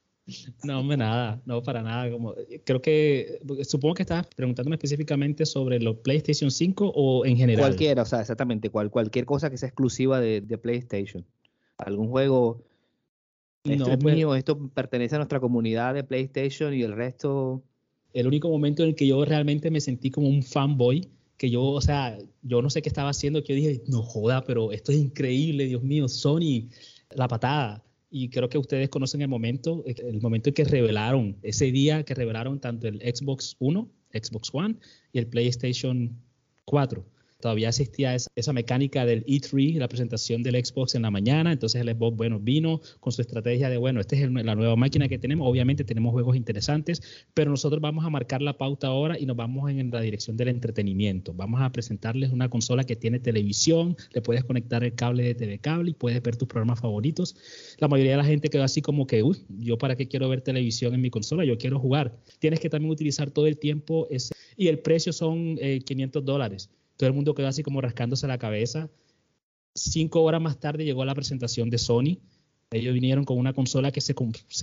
No, hombre, nada, no, para nada. Como, creo que, supongo que estabas preguntándome específicamente sobre los PlayStation 5 o en general. Cualquiera, o sea, exactamente, cual, cualquier cosa que sea exclusiva de, PlayStation. Algún juego, esto es pues mío, esto pertenece a nuestra comunidad de PlayStation y el resto... El único momento en el que yo realmente me sentí como un fanboy, que yo, o sea, yo no sé qué estaba haciendo, que yo dije, no joda, pero esto es increíble, Dios mío, Sony, la patada y creo que ustedes conocen el momento, el momento en que revelaron, ese día que revelaron tanto el Xbox One, Xbox One y el PlayStation 4 todavía existía esa, mecánica del E3, la presentación del Xbox en la mañana, entonces el Xbox, bueno, vino con su estrategia de, bueno, esta es la nueva máquina que tenemos, obviamente tenemos juegos interesantes, pero nosotros vamos a marcar la pauta ahora y nos vamos en, la dirección del entretenimiento. Vamos a presentarles una consola que tiene televisión, le puedes conectar el cable de TV cable y puedes ver tus programas favoritos. La mayoría de la gente quedó así como que, uy, yo para qué quiero ver televisión en mi consola, yo quiero jugar. Tienes que también utilizar todo el tiempo ese, y el precio son 500 eh, dólares. Todo el mundo quedó así como rascándose la cabeza. Cinco horas más tarde llegó la presentación de Sony. Ellos vinieron con una consola que se,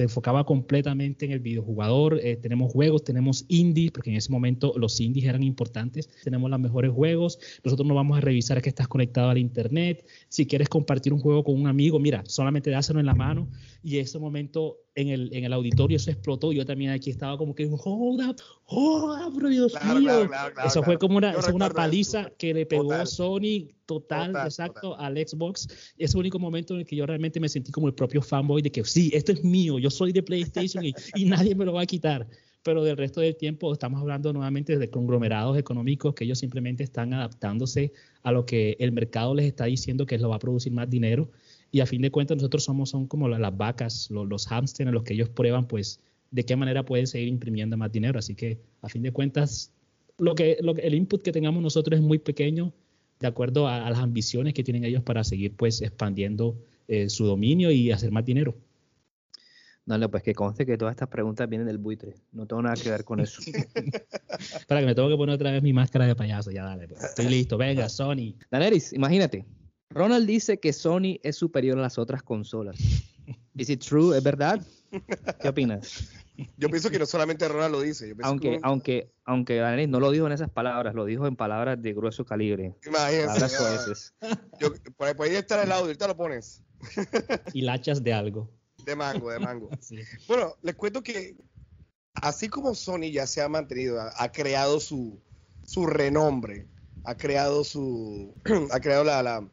enfocaba completamente en el videojugador. Eh, tenemos juegos, tenemos indies, porque en ese momento los indies eran importantes. Tenemos los mejores juegos. Nosotros no vamos a revisar que estás conectado al internet. Si quieres compartir un juego con un amigo, mira, solamente dáselo en la mano. Y en ese momento en el, en el auditorio eso explotó. Yo también aquí estaba como que, hold up, hold up, Dios mío. eso fue como una, una paliza que le pegó a Sony total, exacto, al Xbox. Es el único momento en el que yo realmente me sentí como el propio fanboy de que sí, esto es mío, yo soy de PlayStation y, y (laughs) nadie me lo va a quitar. Pero del resto del tiempo estamos hablando nuevamente de conglomerados económicos que ellos simplemente están adaptándose a lo que el mercado les está diciendo que lo va a producir más dinero y a fin de cuentas nosotros somos son como las, vacas, los, los hamsters en los que ellos prueban pues de qué manera pueden seguir imprimiendo más dinero. Así que a fin de cuentas lo que, lo, el input que tengamos nosotros es muy pequeño de acuerdo a, las ambiciones que tienen ellos para seguir pues expandiendo eh, su dominio y hacer más dinero. Dale, pues que conste que todas estas preguntas vienen del buitre. No tengo nada que ver con eso. (laughs) para que me tengo que poner otra vez mi máscara de payaso. Ya dale, pues. estoy listo. Venga, Sony. Daneris, imagínate. Ronald dice que Sony es superior a las otras consolas. (laughs) ¿Es it true? ¿Es verdad? ¿Qué opinas? Yo pienso que no solamente Ronald lo dice. aunque, aunque, aunque no lo dijo en esas palabras, lo dijo en palabras de grueso calibre. Imagínense. Yo, por, ahí, estar el audio, ahorita lo pones. y lachas de algo. De mango, de mango. (laughs) Bueno, les cuento que así como Sony ya se ha mantenido, ha, creado su, su renombre, ha creado su, (clears throat) ha creado la, la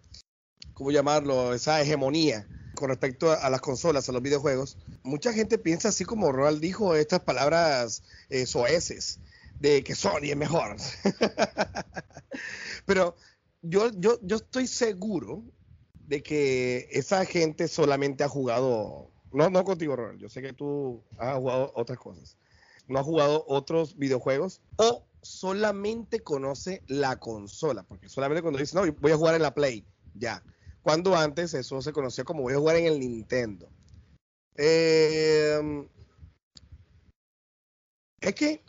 ¿cómo llamarlo? Esa hegemonía con respecto a, las consolas, a los videojuegos. Mucha gente piensa así como Ronald dijo estas palabras eh, soeces de que Sony es mejor. (laughs) Pero yo, yo, yo estoy seguro de que esa gente solamente ha jugado, no, no contigo Ronald, yo sé que tú has jugado otras cosas, no ha jugado otros videojuegos o solamente conoce la consola, porque solamente cuando dice, no, voy a jugar en la Play, ya cuando antes eso se conocía como voy a jugar en el Nintendo. Em, es que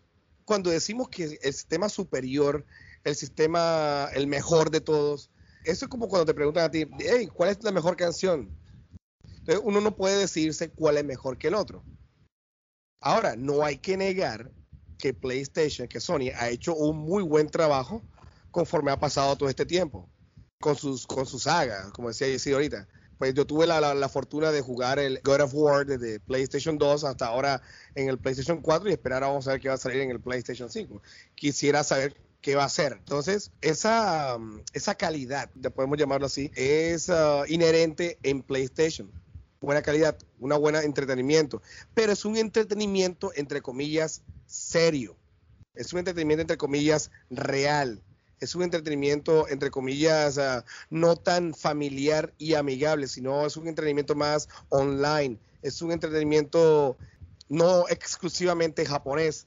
cuando decimos que el sistema superior, el sistema, el mejor de todos, eso es como cuando te preguntan a ti, hey, ¿cuál es la mejor canción? Entonces uno no puede decirse cuál es mejor que el otro. Ahora, no hay que negar que PlayStation, que Sony ha hecho un muy buen trabajo conforme ha pasado todo este tiempo con sus, con sus sagas, como decía Jesse ahorita. Pues yo tuve la, la, fortuna de jugar el God of War desde PlayStation 2 hasta ahora en el PlayStation 4 y esperar vamos a ver qué va a salir en el PlayStation 5. Quisiera saber qué va a ser. Entonces, esa, esa calidad, podemos llamarlo así, es uh, inherente en PlayStation. Buena calidad, una buena entretenimiento, pero es un entretenimiento entre comillas serio. Es un entretenimiento entre comillas real es un entretenimiento, entre comillas, ah, no tan familiar y amigable, sino es un entretenimiento más online, es un entretenimiento no exclusivamente japonés.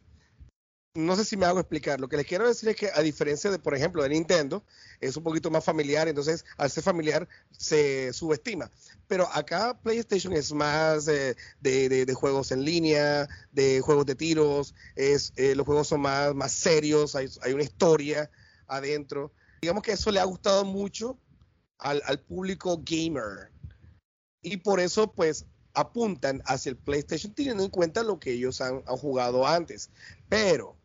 No sé si me hago explicar. Lo que les quiero decir es que a diferencia de, por ejemplo, de Nintendo, es un poquito más familiar, entonces al ser familiar se subestima. Pero acá PlayStation es más de, juegos en línea, de juegos de tiros, es, eh, los juegos son más, más serios, hay, una historia adentro. Digamos que eso le ha gustado mucho al, al público gamer. Y por eso, pues, apuntan hacia el PlayStation teniendo en cuenta lo que ellos han, jugado antes. Pero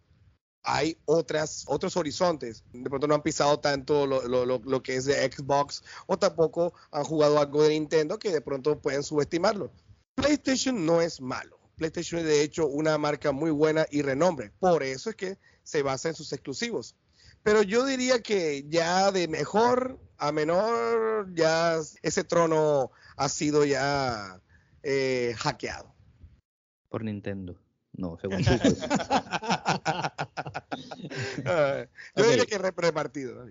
hay otras, otros horizontes. De pronto no han pisado tanto lo, que es de Xbox o tampoco han jugado algo de Nintendo que de pronto pueden subestimarlo. PlayStation no es malo. PlayStation es de hecho una marca muy buena y renombre. Por eso es que se basa en sus exclusivos. Pero yo diría que ya de mejor a menor, ya ese trono ha sido ya eh, hackeado. Por Nintendo. No, según (laughs) tú. Pues. yo diría que repartido.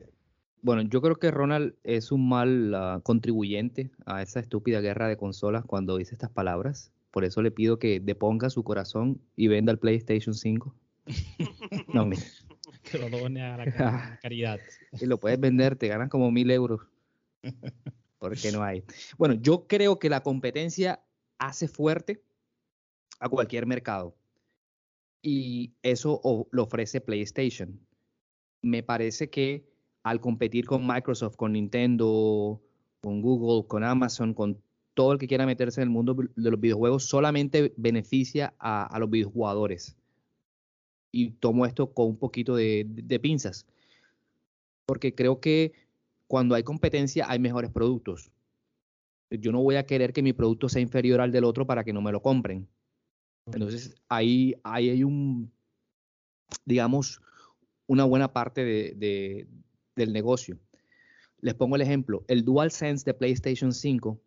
Bueno, yo creo que Ronald es un mal ah, contribuyente a esa estúpida guerra de consolas cuando dice estas palabras. Por eso le pido que deponga su corazón y venda el PlayStation 5. (laughs) no, mira. Que lo done a la (laughs) caridad. Y lo puedes vender, te ganas como mil euros. Porque no hay. Bueno, yo creo que la competencia hace fuerte a cualquier mercado. Y eso lo ofrece PlayStation. Me parece que al competir con Microsoft, con Nintendo, con Google, con Amazon, con todo el que quiera meterse en el mundo de los videojuegos, solamente beneficia a, los videojugadores. Y tomo esto con un poquito de pinzas. Porque creo que cuando hay competencia hay mejores productos yo no voy a querer que mi producto sea inferior al del otro para que no me lo compren. Entonces, ahí, hay un, digamos, una buena parte de, del negocio. Les pongo el ejemplo. El DualSense de PlayStation 5,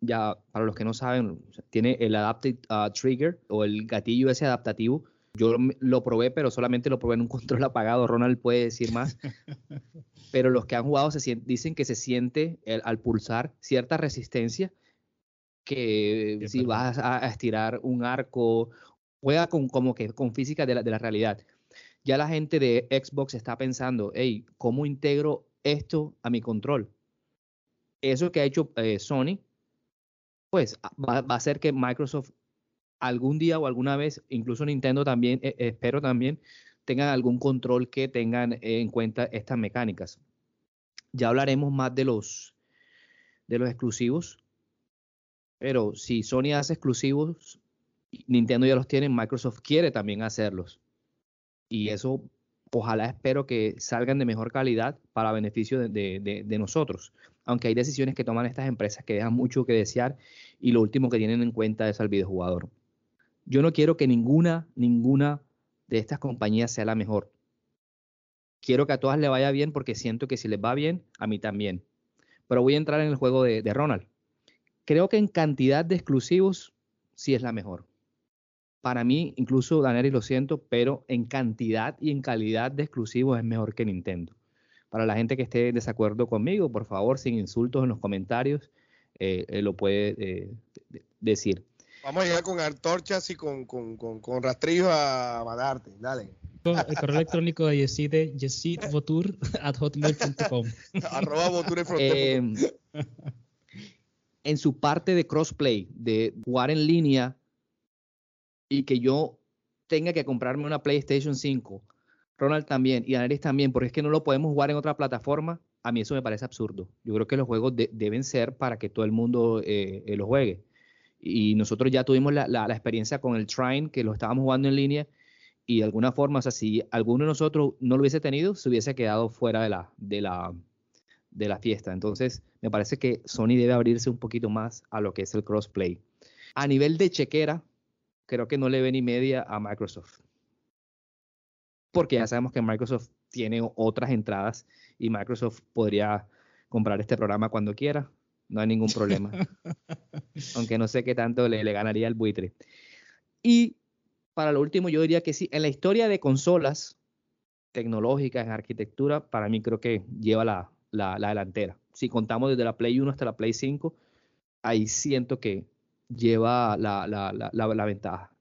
ya para los que no saben, tiene el Adaptive uh, Trigger o el gatillo ese adaptativo. Yo lo probé, pero solamente lo probé en un control (laughs) apagado. Ronald puede decir más. (laughs) pero los que han jugado se dicen que se siente al pulsar cierta resistencia que si vas a, estirar un arco, juega con como que con física de la, realidad. Ya la gente de Xbox está pensando, hey, ¿cómo integro esto a mi control? Eso que ha hecho eh, Sony, pues va, a hacer que Microsoft algún día o alguna vez, incluso Nintendo también, eh, espero también, tengan algún control que tengan en cuenta estas mecánicas. Ya hablaremos más de los, de los exclusivos, pero si Sony hace exclusivos, Nintendo ya los tiene, Microsoft quiere también hacerlos. Y eso ojalá espero que salgan de mejor calidad para beneficio de, de, nosotros. Aunque hay decisiones que toman estas empresas que dejan mucho que desear y lo último que tienen en cuenta es al videojugador. Yo no quiero que ninguna, ninguna de estas compañías sea la mejor. Quiero que a todas le vaya bien porque siento que si les va bien, a mí también. Pero voy a entrar en el juego de, Ronald. Creo que en cantidad de exclusivos sí es la mejor. Para mí, incluso Daneri lo siento, pero en cantidad y en calidad de exclusivos es mejor que Nintendo. Para la gente que esté en desacuerdo conmigo, por favor, sin insultos en los comentarios, eh, eh, lo puede eh, decir. Vamos a llegar con antorchas y con, con, con, rastrillos a matarte. Dale. El correo electrónico de Yesid es yesidvotur (laughs) at hotmail.com. (laughs) Arroba eh, en su parte de crossplay, de jugar en línea y que yo tenga que comprarme una PlayStation 5, Ronald también y Aneris también, porque es que no lo podemos jugar en otra plataforma, a mí eso me parece absurdo. Yo creo que los juegos deben ser para que todo el mundo eh, eh, los juegue. Y nosotros ya tuvimos la, la, experiencia con el Trine, que lo estábamos jugando en línea, y de alguna forma, o sea, si alguno de nosotros no lo hubiese tenido, se hubiese quedado fuera de la, de la, de la fiesta. Entonces, me parece que Sony debe abrirse un poquito más a lo que es el crossplay. A nivel de chequera, creo que no le ve ni media a Microsoft. Porque ya sabemos que Microsoft tiene otras entradas y Microsoft podría comprar este programa cuando quiera no hay ningún problema. (laughs) Aunque no sé qué tanto le, ganaría el buitre. Y para lo último, yo diría que sí, en la historia de consolas tecnológicas, en arquitectura, para mí creo que lleva la, delantera. Si contamos desde la Play 1 hasta la Play 5, ahí siento que lleva la, ventaja.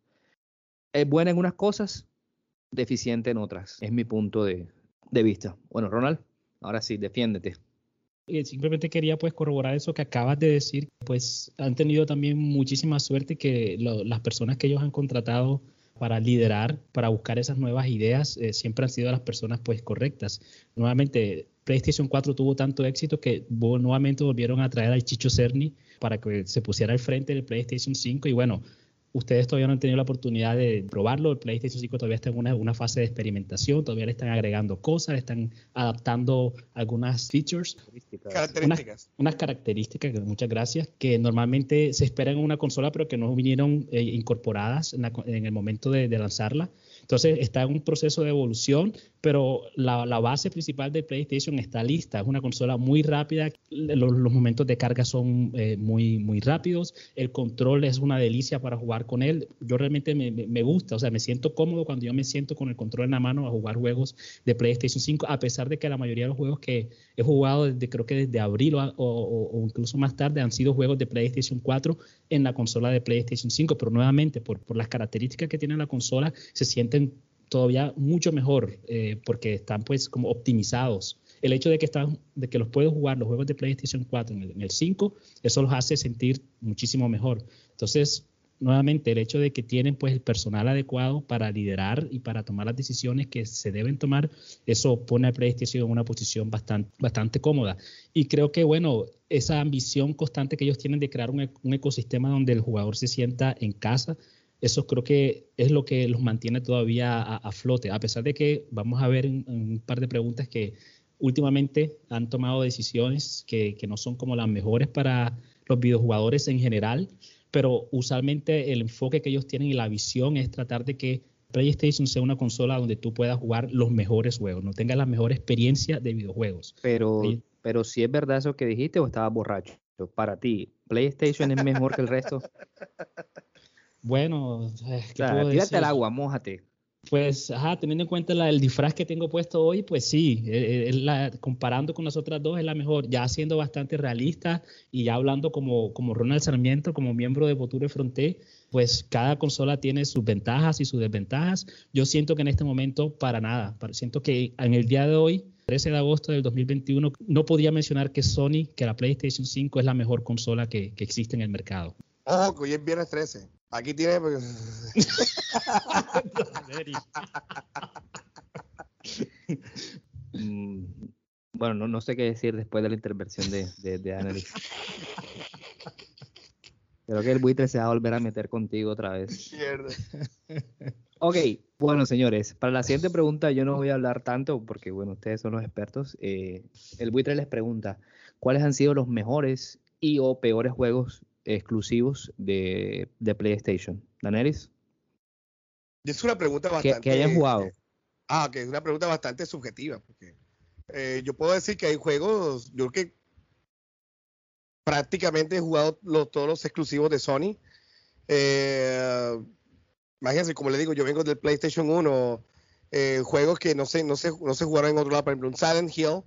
es buena en unas cosas, deficiente en otras. Es mi punto de, vista. Bueno, Ronald, ahora sí, defiéndete. Simplemente quería pues corroborar eso que acabas de decir. Pues han tenido también muchísima suerte que las personas que ellos han contratado para liderar, para buscar esas nuevas ideas, eh, siempre han sido las personas pues correctas. Nuevamente, PlayStation 4 tuvo tanto éxito que nuevamente volvieron a traer al Chicho Cerny para que se pusiera al frente del PlayStation 5 y bueno, Ustedes todavía no han tenido la oportunidad de probarlo. El PlayStation 5 todavía está en una, fase de experimentación, todavía le están agregando cosas, le están adaptando algunas features. Características. Unas, características, muchas gracias, que normalmente se esperan en una consola, pero que no vinieron eh, incorporadas en, el momento de lanzarla. Entonces está en un proceso de evolución, pero la, base principal de PlayStation está lista. Es una consola muy rápida, los, momentos de carga son eh, muy, muy rápidos, el control es una delicia para jugar con él. Yo realmente me, me, gusta, o sea, me siento cómodo cuando yo me siento con el control en la mano a jugar juegos de PlayStation 5, a pesar de que la mayoría de los juegos que he jugado desde creo que desde abril o, o incluso más tarde han sido juegos de PlayStation 4 en la consola de PlayStation 5, pero nuevamente por, por las características que tiene la consola se sienten todavía mucho mejor eh, porque están pues como optimizados. El hecho de que, están, de que los puedes jugar los juegos de PlayStation 4 en el, 5, eso los hace sentir muchísimo mejor. Entonces, nuevamente, el hecho de que tienen pues el personal adecuado para liderar y para tomar las decisiones que se deben tomar, eso pone a PlayStation en una posición bastante, bastante cómoda. Y creo que, bueno, esa ambición constante que ellos tienen de crear un, un ecosistema donde el jugador se sienta en casa, eso creo que es lo que los mantiene todavía a, flote, a pesar de que vamos a ver un par de preguntas que últimamente han tomado decisiones que, no son como las mejores para los videojugadores en general, pero usualmente el enfoque que ellos tienen y la visión es tratar de que PlayStation sea una consola donde tú puedas jugar los mejores juegos, no tengas la mejor experiencia de videojuegos. Pero, pero si es verdad eso que dijiste o estabas borracho. Para ti, ¿PlayStation es mejor que el resto? (laughs) Bueno, eh, ¿qué tírate al agua, mójate. Pues, ajá, teniendo en cuenta el disfraz que tengo puesto hoy, pues sí, eh, eh, comparando con las otras dos es la mejor, ya siendo bastante realista y ya hablando como, como Ronald Sarmiento, como miembro de Voture Fronté, pues cada consola tiene sus ventajas y sus desventajas. Yo siento que en este momento para nada, siento que en el día de hoy, 13 de agosto del 2021, no podía mencionar que Sony, que la PlayStation 5 es la mejor consola que, que existe en el mercado. Ojo, que hoy es viernes 13. Aquí tiene. (laughs) Mm, bueno, no, no, sé qué decir después de la intervención de, de, de Creo que el buitre se va a volver a meter contigo otra vez. Ok, bueno, señores, para la siguiente pregunta yo no voy a hablar tanto porque, bueno, ustedes son los expertos. Eh, el buitre les pregunta, ¿cuáles han sido los mejores y o peores juegos exclusivos de, PlayStation. ¿Daneris? Es una pregunta bastante. Que, hayan jugado. ah, que es una pregunta bastante subjetiva. Porque eh, yo puedo decir que hay juegos, yo creo que prácticamente he jugado todos los exclusivos de Sony. Eh, imagínense, como le digo, yo vengo del PlayStation 1, eh, juegos que no sé, no sé, no se jugaron en otro lado, por ejemplo, un Silent Hill,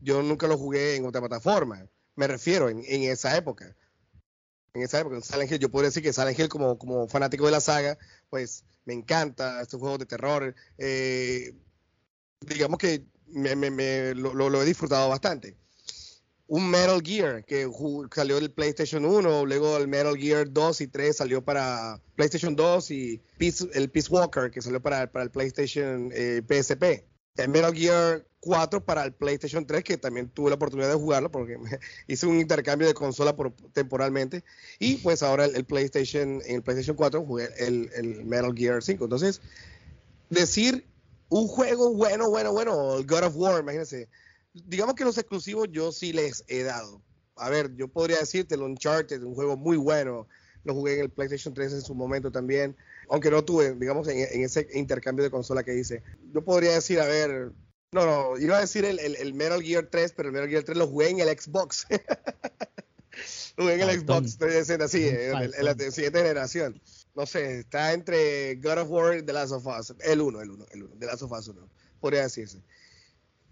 yo nunca lo jugué en otra plataforma. Me refiero en esa época en esa época, Silent Hill, yo podría decir que Silent Hill como, como fanático de la saga, pues me encanta estos juegos de terror. Eh, digamos que me, me, lo, he disfrutado bastante. Un Metal Gear que salió del PlayStation 1, luego el Metal Gear 2 y 3 salió para PlayStation 2 y el Peace Walker que salió para, para el PlayStation eh, PSP. Metal Gear 4 para el PlayStation 3, que también tuve la oportunidad de jugarlo porque (laughs) hice un intercambio de consola por, temporalmente. Y pues ahora el, PlayStation, en el PlayStation 4 jugué el, Metal Gear 5. Entonces, decir un juego bueno, bueno, bueno, el God of War, imagínense. Digamos que los exclusivos yo sí les he dado. A ver, yo podría decirte el Uncharted, un juego muy bueno. Lo jugué en el PlayStation 3 en su momento también. Aunque no tuve, digamos, en, en ese intercambio de consola que hice. Yo podría decir, a ver, no, no, iba a decir el, el, Metal Gear 3, pero el Metal Gear 3 lo jugué en el Xbox. (laughs) lo jugué en el Xbox, estoy diciendo así, en, la siguiente generación. No sé, está entre God of War y The Last of Us. El 1, el 1, el 1. The Last of Us 1, podría decirse.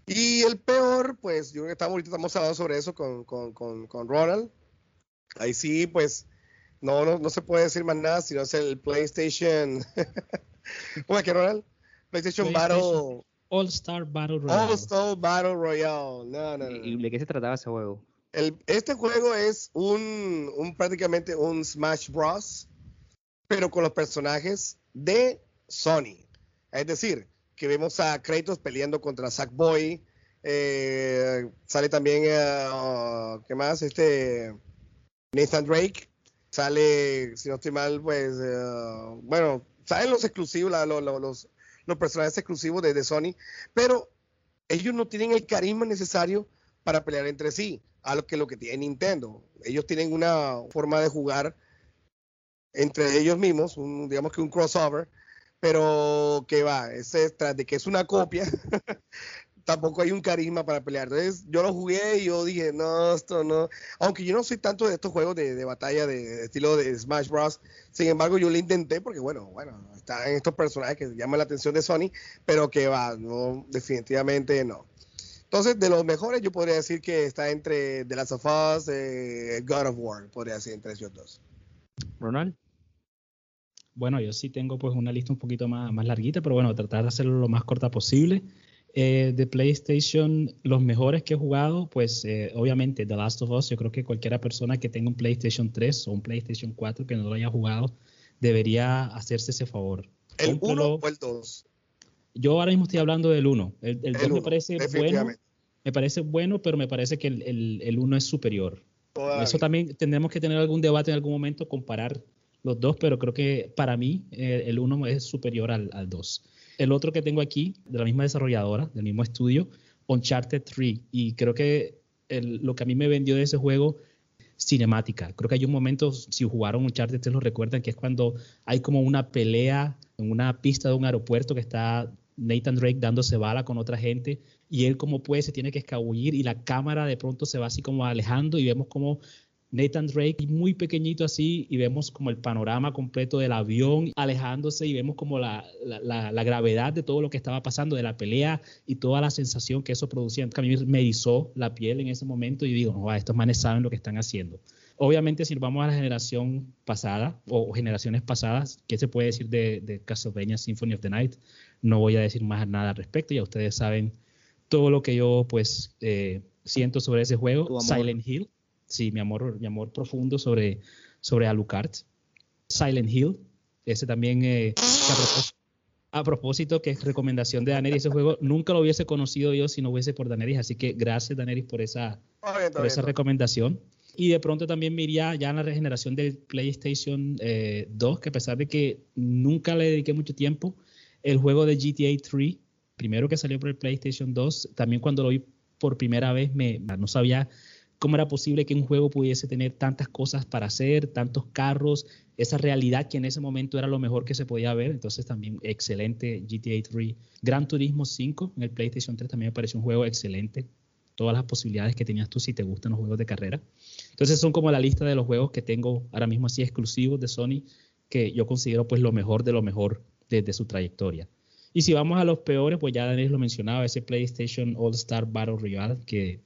Y el peor, pues, yo creo que estamos, ahorita estamos hablando sobre eso con, con, con, con Ronald. Ahí sí, pues, no, no, no se puede decir más nada, sino es el PlayStation (laughs) ¿Cómo es que, Ronald? PlayStation, Battle. All Star Battle Royale. All Star Battle Royale. No, no, no. ¿Y de qué se trataba ese juego? El, este juego es un, un, prácticamente un Smash Bros. Pero con los personajes de Sony. Es decir, que vemos a Kratos peleando contra Sackboy. Eh, sale también, uh, ¿qué más? Este Nathan Drake. Sale, si no estoy mal, pues, uh, bueno, salen los exclusivos, los, los, los, personajes exclusivos de, de Sony, pero ellos no tienen el carisma necesario para pelear entre sí, a lo que lo que tiene Nintendo. Ellos tienen una forma de jugar entre ellos mismos, un, digamos que un crossover, pero que va, ese tras de que es una copia, (laughs) tampoco hay un carisma para pelear. Entonces yo lo jugué y yo dije, no, esto no. Aunque yo no soy tanto de estos juegos de, batalla de, estilo de Smash Bros. Sin embargo, yo lo intenté porque, bueno, bueno, están estos personajes que llaman la atención de Sony, pero que va, no, definitivamente no. Entonces, de los mejores, yo podría decir que está entre The Last of Us, eh, God of War, podría decir entre ellos dos. Ronald. Bueno, yo sí tengo pues una lista un poquito más, más larguita, pero bueno, tratar de hacerlo lo más corta posible. Eh, de PlayStation, los mejores que he jugado, pues eh, obviamente The Last of Us, yo creo que cualquiera persona que tenga un PlayStation 3 o un PlayStation 4 que no lo haya jugado, debería hacerse ese favor. ¿El 1 o el 2? Yo ahora mismo estoy hablando del 1. El, 2 me parece bueno. Me parece bueno, pero me parece que el 1 es superior. Eso también tendremos que tener algún debate en algún momento, comparar los dos, pero creo que para mí eh, el 1 es superior al 2. El otro que tengo aquí, de la misma desarrolladora, del mismo estudio, Uncharted 3. Y creo que lo que a mí me vendió de ese juego, cinemática. Creo que hay un momento, si jugaron Uncharted, ustedes lo recuerdan, que es cuando hay como una pelea en una pista de un aeropuerto que está Nathan Drake dándose bala con otra gente y él como puede se tiene que escabullir y la cámara de pronto se va así como alejando y vemos como Nathan Drake muy pequeñito así y vemos como el panorama completo del avión alejándose y vemos como la, la, gravedad de todo lo que estaba pasando, de la pelea y toda la sensación que eso producía. A mí me erizó la piel en ese momento y digo, no, estos manes saben lo que están haciendo. Obviamente, si vamos a la generación pasada o generaciones pasadas, ¿qué se puede decir de, de Castlevania Symphony of the Night? No voy a decir más nada al respecto, ya ustedes saben todo lo que yo pues eh, siento sobre ese juego. Silent Hill sí, mi amor, mi amor profundo sobre, sobre Alucard. Silent Hill, ese también, eh, a, propósito, que es recomendación de Daneris, ese juego nunca lo hubiese conocido yo si no hubiese por Daneris, así que gracias Daneris por esa, por esa recomendación. Y de pronto también me iría ya en la regeneración del PlayStation 2, eh, que a pesar de que nunca le dediqué mucho tiempo, el juego de GTA 3, primero que salió por el PlayStation 2, también cuando lo vi por primera vez me, no sabía cómo era posible que un juego pudiese tener tantas cosas para hacer, tantos carros, esa realidad que en ese momento era lo mejor que se podía ver. Entonces también excelente GTA 3. Gran Turismo 5 en el PlayStation 3 también me pareció un juego excelente. Todas las posibilidades que tenías tú si te gustan los juegos de carrera. Entonces son como la lista de los juegos que tengo ahora mismo así exclusivos de Sony que yo considero pues lo mejor de lo mejor desde su trayectoria. Y si vamos a los peores, pues ya Daniel lo mencionaba, ese PlayStation All Star Battle Royale que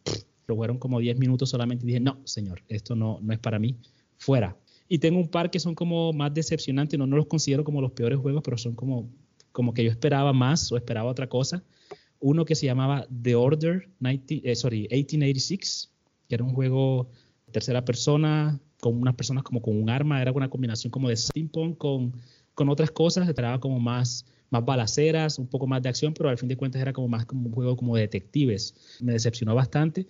fueron como 10 minutos solamente y dije, no, señor, esto no, no es para mí, fuera. Y tengo un par que son como más decepcionantes, no, no los considero como los peores juegos, pero son como, como que yo esperaba más o esperaba otra cosa. Uno que se llamaba The Order 90, eh, sorry, 1886, que era un juego tercera persona, con unas personas como con un arma, era una combinación como de steampunk con, con otras cosas, esperaba como más más balaceras, un poco más de acción, pero al fin de cuentas era como más como un juego como de detectives. Me decepcionó bastante.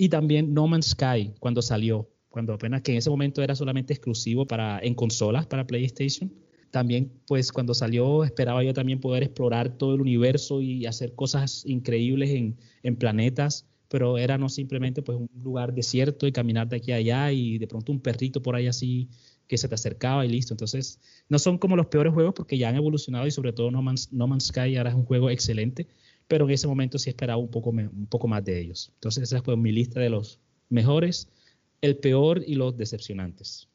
Y también No Man's Sky, cuando salió, cuando apenas que en ese momento era solamente exclusivo para, en consolas para PlayStation. También, pues cuando salió, esperaba yo también poder explorar todo el universo y hacer cosas increíbles en, en planetas, pero era no simplemente pues un lugar desierto y caminar de aquí a allá y de pronto un perrito por ahí así que se te acercaba y listo. Entonces, no son como los peores juegos porque ya han evolucionado y sobre todo No Man's, no Man's Sky ahora es un juego excelente, pero en ese momento sí esperaba un poco, un poco más de ellos. Entonces esa fue mi lista de los mejores, el peor y los decepcionantes.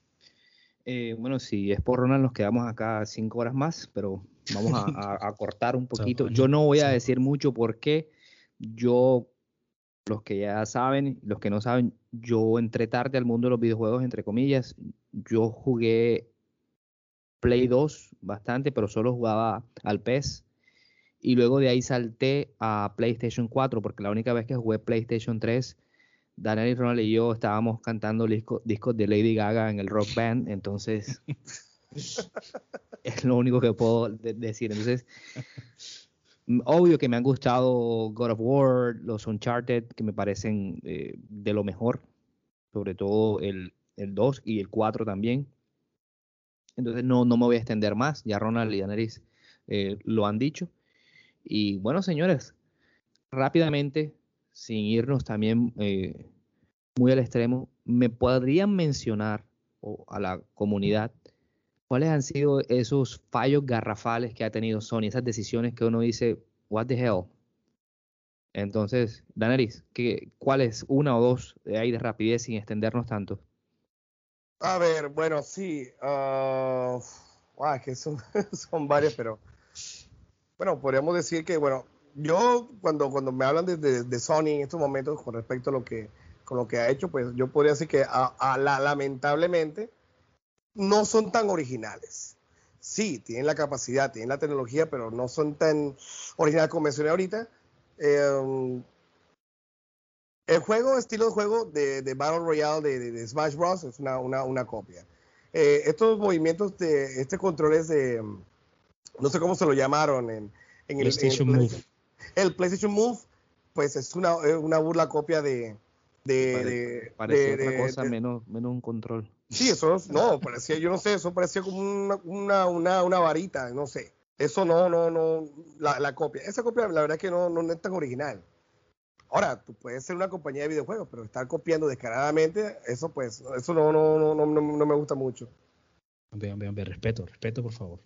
Eh, bueno, si es por Ronald, nos quedamos acá cinco horas más, pero vamos a, cortar un (laughs) poquito. Yo no voy a decir mucho porque yo, los que ya saben, los que no saben, yo entré tarde al mundo de los videojuegos, entre comillas. Yo jugué Play 2 bastante, pero solo jugaba al PES. Y luego de ahí salté a PlayStation 4, porque la única vez que jugué PlayStation 3, Daniel y Ronald y yo estábamos cantando discos de Lady Gaga en el rock band, entonces (laughs) es lo único que puedo decir. Entonces, obvio que me han gustado God of War, los Uncharted, que me parecen eh, de lo mejor, sobre todo el, el 2 y el 4 también. Entonces no, no me voy a extender más, ya Ronald y Daenerys eh, lo han dicho. Y bueno, señores, rápidamente, sin irnos también eh, muy al extremo, ¿me podrían mencionar a la comunidad cuáles han sido esos fallos garrafales que ha tenido Sony, esas decisiones que uno dice, what the hell? Entonces, Daenerys, ¿cuál es una o dos de ahí de rapidez sin extendernos tanto? A ver, bueno, sí. Uh, que son, (laughs) son varias, pero bueno, podríamos decir que, bueno, yo cuando, cuando me hablan de, de, Sony en estos momentos con respecto a lo que, con lo que ha hecho, pues yo podría decir que lamentablemente no son tan originales. Sí, tienen la capacidad, tienen la tecnología, pero no son tan originales como mencioné ahorita. Eh, el juego, estilo de juego de, de Battle Royale de, Smash Bros. es una, una, una copia. Eh, estos movimientos de este control es de, no sé cómo se lo llamaron en, en el, PlayStation Move. El PlayStation Move, pues es una, una burla copia de... de, parece, otra cosa menos, menos un control. Sí, eso no, parecía, yo no sé, eso parecía como una, una, una, una varita, no sé. Eso no, no, no, la, la, copia. Esa copia, la verdad es que no, no es tan original. Ahora, tú puedes ser una compañía de videojuegos, pero estar copiando descaradamente, eso pues, eso no, no, no, no, no me gusta mucho. Bien, bien, bien, respeto, respeto, por favor.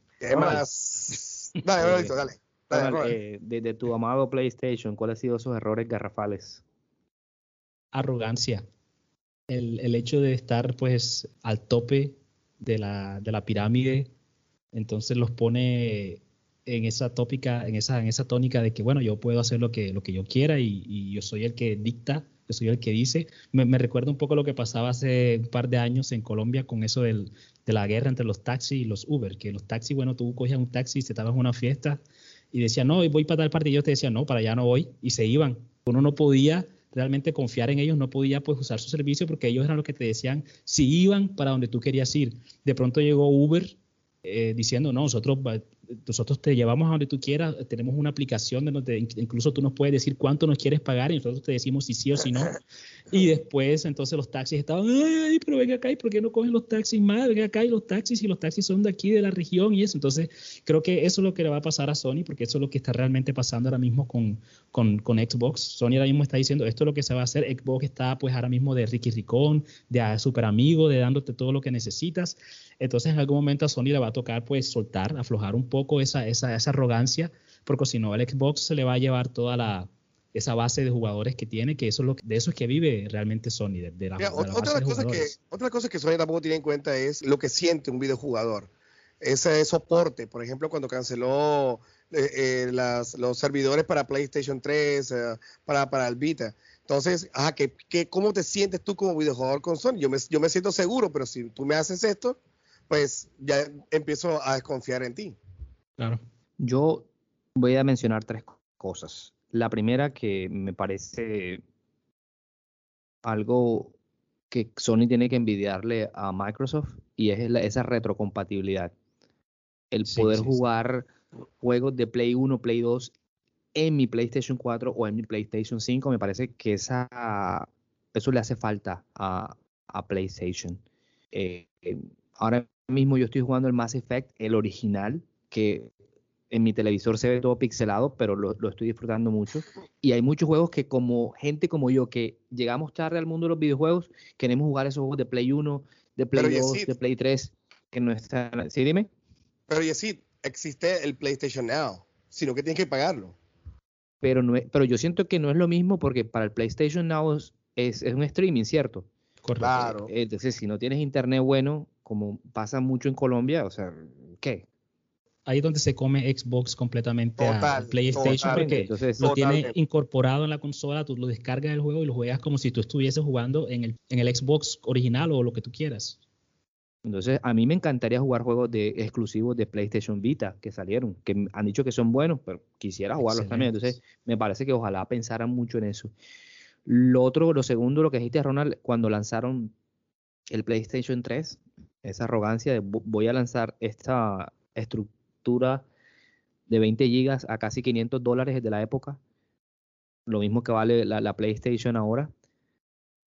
Es más, dale, dale, dale. Eh, de, tu amado PlayStation, ¿cuáles han sido esos errores garrafales? Arrogancia. El, el hecho de estar pues al tope de la, de la pirámide, entonces los pone en esa tópica, en esa, en esa tónica de que, bueno, yo puedo hacer lo que, lo que yo quiera y, yo soy el que dicta, yo soy el que dice. Me, recuerda un poco lo que pasaba hace un par de años en Colombia con eso del, de la guerra entre los taxis y los Uber, que los taxis, bueno, tú cogías un taxi, se estabas en una fiesta y decían, no, voy para tal parte, y ellos te decían, no, para allá no voy, y se iban. Uno no podía realmente confiar en ellos, no podía pues usar su servicio porque ellos eran los que te decían si iban para donde tú querías ir. De pronto llegó Uber eh, diciendo, no, nosotros nosotros te llevamos a donde tú quieras, tenemos una aplicación de donde incluso tú nos puedes decir cuánto nos quieres pagar y nosotros te decimos si sí o si no. (laughs) Y después entonces los taxis estaban, ay, pero venga acá, ¿y por qué no cogen los taxis más? Venga acá y los taxis y los taxis son de aquí de la región y eso. Entonces creo que eso es lo que le va a pasar a Sony porque eso es lo que está realmente pasando ahora mismo con, con, con Xbox. Sony ahora mismo está diciendo, esto es lo que se va a hacer. Xbox está pues ahora mismo de Ricky Ricón, de super amigo, de dándote todo lo que necesitas. Entonces en algún momento a Sony le va a tocar pues soltar, aflojar un poco esa, esa, esa arrogancia, porque si no, el Xbox se le va a llevar toda la, esa base de jugadores que tiene, que eso es lo de eso es que vive realmente Sony. De, la, otra, cosa que, otra cosa que Sony tampoco tiene en cuenta es lo que siente un videojugador. Ese soporte, por ejemplo, cuando canceló eh, eh, las, los servidores para PlayStation 3, eh, para, para el Vita. Entonces, ajá, ¿qué, qué, cómo te sientes tú como videojugador con Sony? Yo me, yo me siento seguro, pero si tú me haces esto, pues ya empiezo a desconfiar en ti. Claro. Yo voy a mencionar tres cosas. La primera que me parece algo que Sony tiene que envidiarle a Microsoft y es esa retrocompatibilidad. El poder jugar juegos de Play 1, Play 2 en mi PlayStation 4 o en mi PlayStation 5, me parece que esa, eso le hace falta a, PlayStation. Eh, ahora mismo yo estoy jugando el Mass Effect, el original, que en mi televisor se ve todo pixelado, pero lo, estoy disfrutando mucho. Y hay muchos juegos que como gente como yo, que llegamos tarde al mundo de los videojuegos, queremos jugar esos juegos de Play 1, de Play 2, de Play 3, que no están... ¿Sí, dime? Pero sí, existe el PlayStation Now, sino que tienes que pagarlo. Pero, no pero yo siento que no es lo mismo porque para el PlayStation Now es, es un streaming, ¿cierto? Claro. Entonces, si no tienes internet bueno, como pasa mucho en Colombia, o sea, ¿qué? Ahí es donde se come Xbox completamente a PlayStation porque lo tiene incorporado en la consola, tú lo descargas el juego y lo juegas como si tú estuvieses jugando en el, en el Xbox original o lo que tú quieras. Entonces, a mí me encantaría jugar juegos de exclusivos de PlayStation Vita que salieron, que han dicho que son buenos, pero quisiera jugarlos también. Entonces, me parece que ojalá pensaran mucho en eso. Lo otro, lo segundo, lo que dijiste, Ronald, cuando lanzaron el PlayStation 3, esa arrogancia de voy a lanzar esta estructura de 20 gigas a casi 500 dólares de la época, lo mismo que vale la, PlayStation ahora,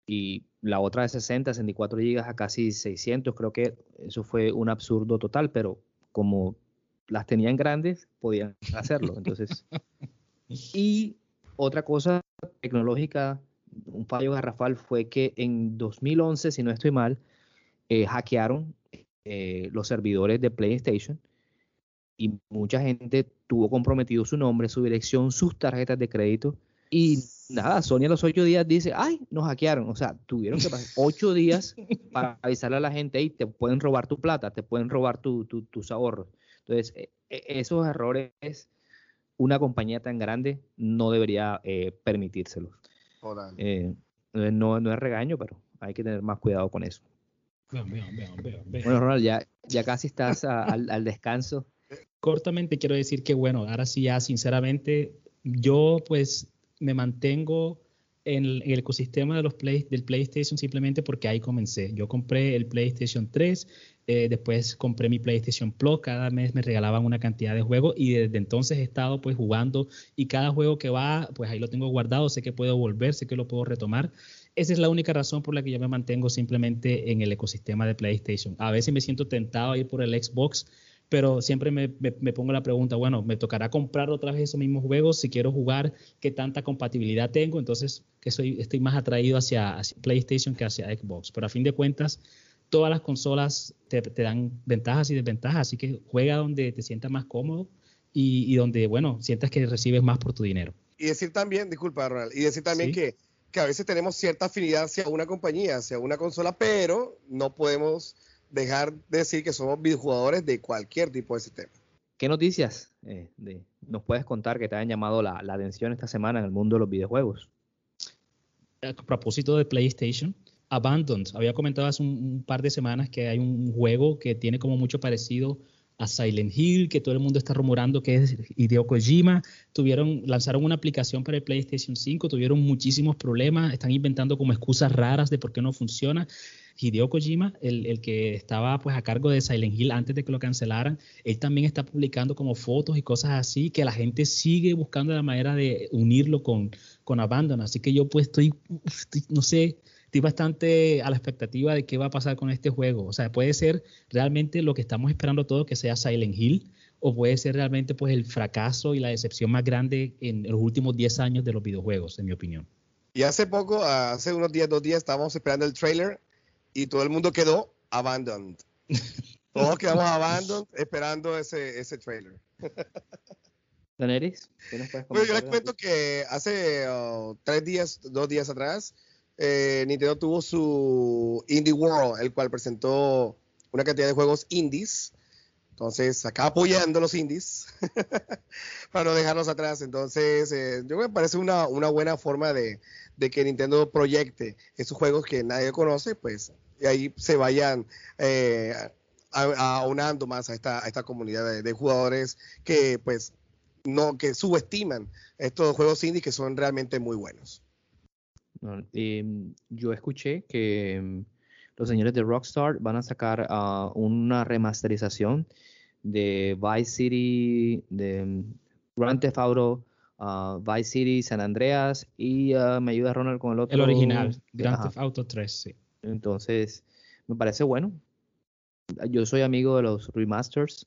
y la otra de 60, 64 gigas a casi 600, creo que eso fue un absurdo total, pero como las tenían grandes, podían (laughs) hacerlo. Entonces, y otra cosa tecnológica, un fallo garrafal fue que en 2011, si no estoy mal, eh, hackearon eh, los servidores de PlayStation y mucha gente tuvo comprometido su nombre, su dirección, sus tarjetas de crédito. Y nada, Sony a los ocho días dice, ay, nos hackearon. O sea, tuvieron que pasar ocho días (laughs) para avisarle a la gente, y te pueden robar tu plata, te pueden robar tus ahorros. Entonces, e, e, esos errores, una compañía tan grande no debería eh, permitírselos. Eh, no, no es regaño, pero hay que tener más cuidado con eso. bueno, Ronald, ya, ya casi estás al, al descanso (laughs) cortamente quiero decir que, bueno, ahora sí ya sinceramente, yo pues me mantengo en el, ecosistema de los play, del PlayStation simplemente porque ahí comencé. Yo compré el PlayStation 3, eh, después compré mi PlayStation Plus, cada mes me regalaban una cantidad de juegos y desde entonces he estado pues jugando y cada juego que va, pues ahí lo tengo guardado, sé que puedo volver, sé que lo puedo retomar. Esa es la única razón por la que yo me mantengo simplemente en el ecosistema de PlayStation. A veces me siento tentado a ir por el Xbox pero siempre me, pongo la pregunta, bueno, me tocará comprar otra vez esos mismos juegos si quiero jugar, qué tanta compatibilidad tengo, entonces que soy, estoy más atraído hacia, PlayStation que hacia Xbox, pero a fin de cuentas, todas las consolas te, dan ventajas y desventajas, así que juega donde te sientas más cómodo y, donde, bueno, sientas que recibes más por tu dinero. Y decir también, disculpa, Ronald, y decir también que, que a veces tenemos cierta afinidad hacia una compañía, hacia una consola, pero no podemos dejar de decir que somos videojugadores de cualquier tipo de sistema. ¿Qué noticias eh, nos puedes contar que te hayan llamado la, atención esta semana en el mundo de los videojuegos? A propósito de PlayStation, Abandoned, había comentado hace un, par de semanas que hay un juego que tiene como mucho parecido a Silent Hill, que todo el mundo está rumorando que es Hideo Kojima. Tuvieron, lanzaron una aplicación para el PlayStation 5, tuvieron muchísimos problemas, están inventando como excusas raras de por qué no funciona. Hideo Kojima, el, el, que estaba pues a cargo de Silent Hill antes de que lo cancelaran, él también está publicando como fotos y cosas así que la gente sigue buscando la manera de unirlo con, con Abandon. Así que yo pues estoy, no sé, estoy bastante a la expectativa de qué va a pasar con este juego. O sea, puede ser realmente lo que estamos esperando todo que sea Silent Hill o puede ser realmente pues el fracaso y la decepción más grande en los últimos 10 años de los videojuegos, en mi opinión. Y hace poco, hace unos días, dos días, estábamos esperando el trailer y todo el mundo quedó abandoned. (laughs) Todos quedamos abandoned esperando ese, ese trailer. (laughs) Daneris, bueno, yo les cuento que hace uh, tres días, dos días atrás, eh, Nintendo tuvo su Indie World, el cual presentó una cantidad de juegos indies. Entonces, acá apoyando los indies (laughs) para no dejarlos atrás. Entonces, eh, yo me parece una, una buena forma de, de, que Nintendo proyecte esos juegos que nadie conoce, pues y ahí se vayan eh, aunando más a esta, a esta comunidad de, jugadores que pues no que subestiman estos juegos indie que son realmente muy buenos. Em, yo escuché que em, los señores de Rockstar van a sacar ah, una remasterización de Vice City, de em, Grand Theft Auto, ah, Vice City, San Andreas y ah, me ayuda Ronald con el otro. El original, Grand Theft Auto 3, sí. Entonces, me parece bueno. Yo soy amigo de los remasters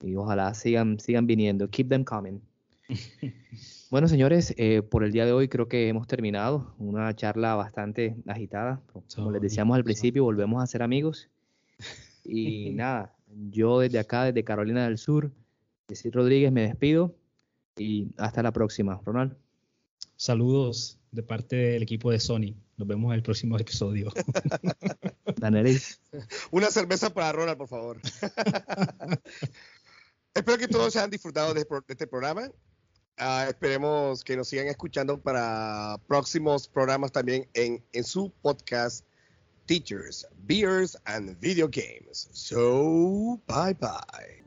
y ojalá sigan, sigan viniendo. Keep them coming. (laughs) bueno, señores, eh, por el día de hoy creo que hemos terminado. Una charla bastante agitada. Como les decíamos al principio, volvemos a ser amigos. Y (laughs) nada, yo desde acá, desde Carolina del Sur, Decir Rodríguez, me despido y hasta la próxima. Ronald. Saludos de parte del equipo de Sony. Nos vemos en el próximo episodio. (laughs) Danelis. Una cerveza para Ronald, por favor. (laughs) Espero que todos se hayan disfrutado de, este programa. Ah, esperemos que nos sigan escuchando para próximos programas también en, en su podcast teachers, beers, and video games. So, bye bye.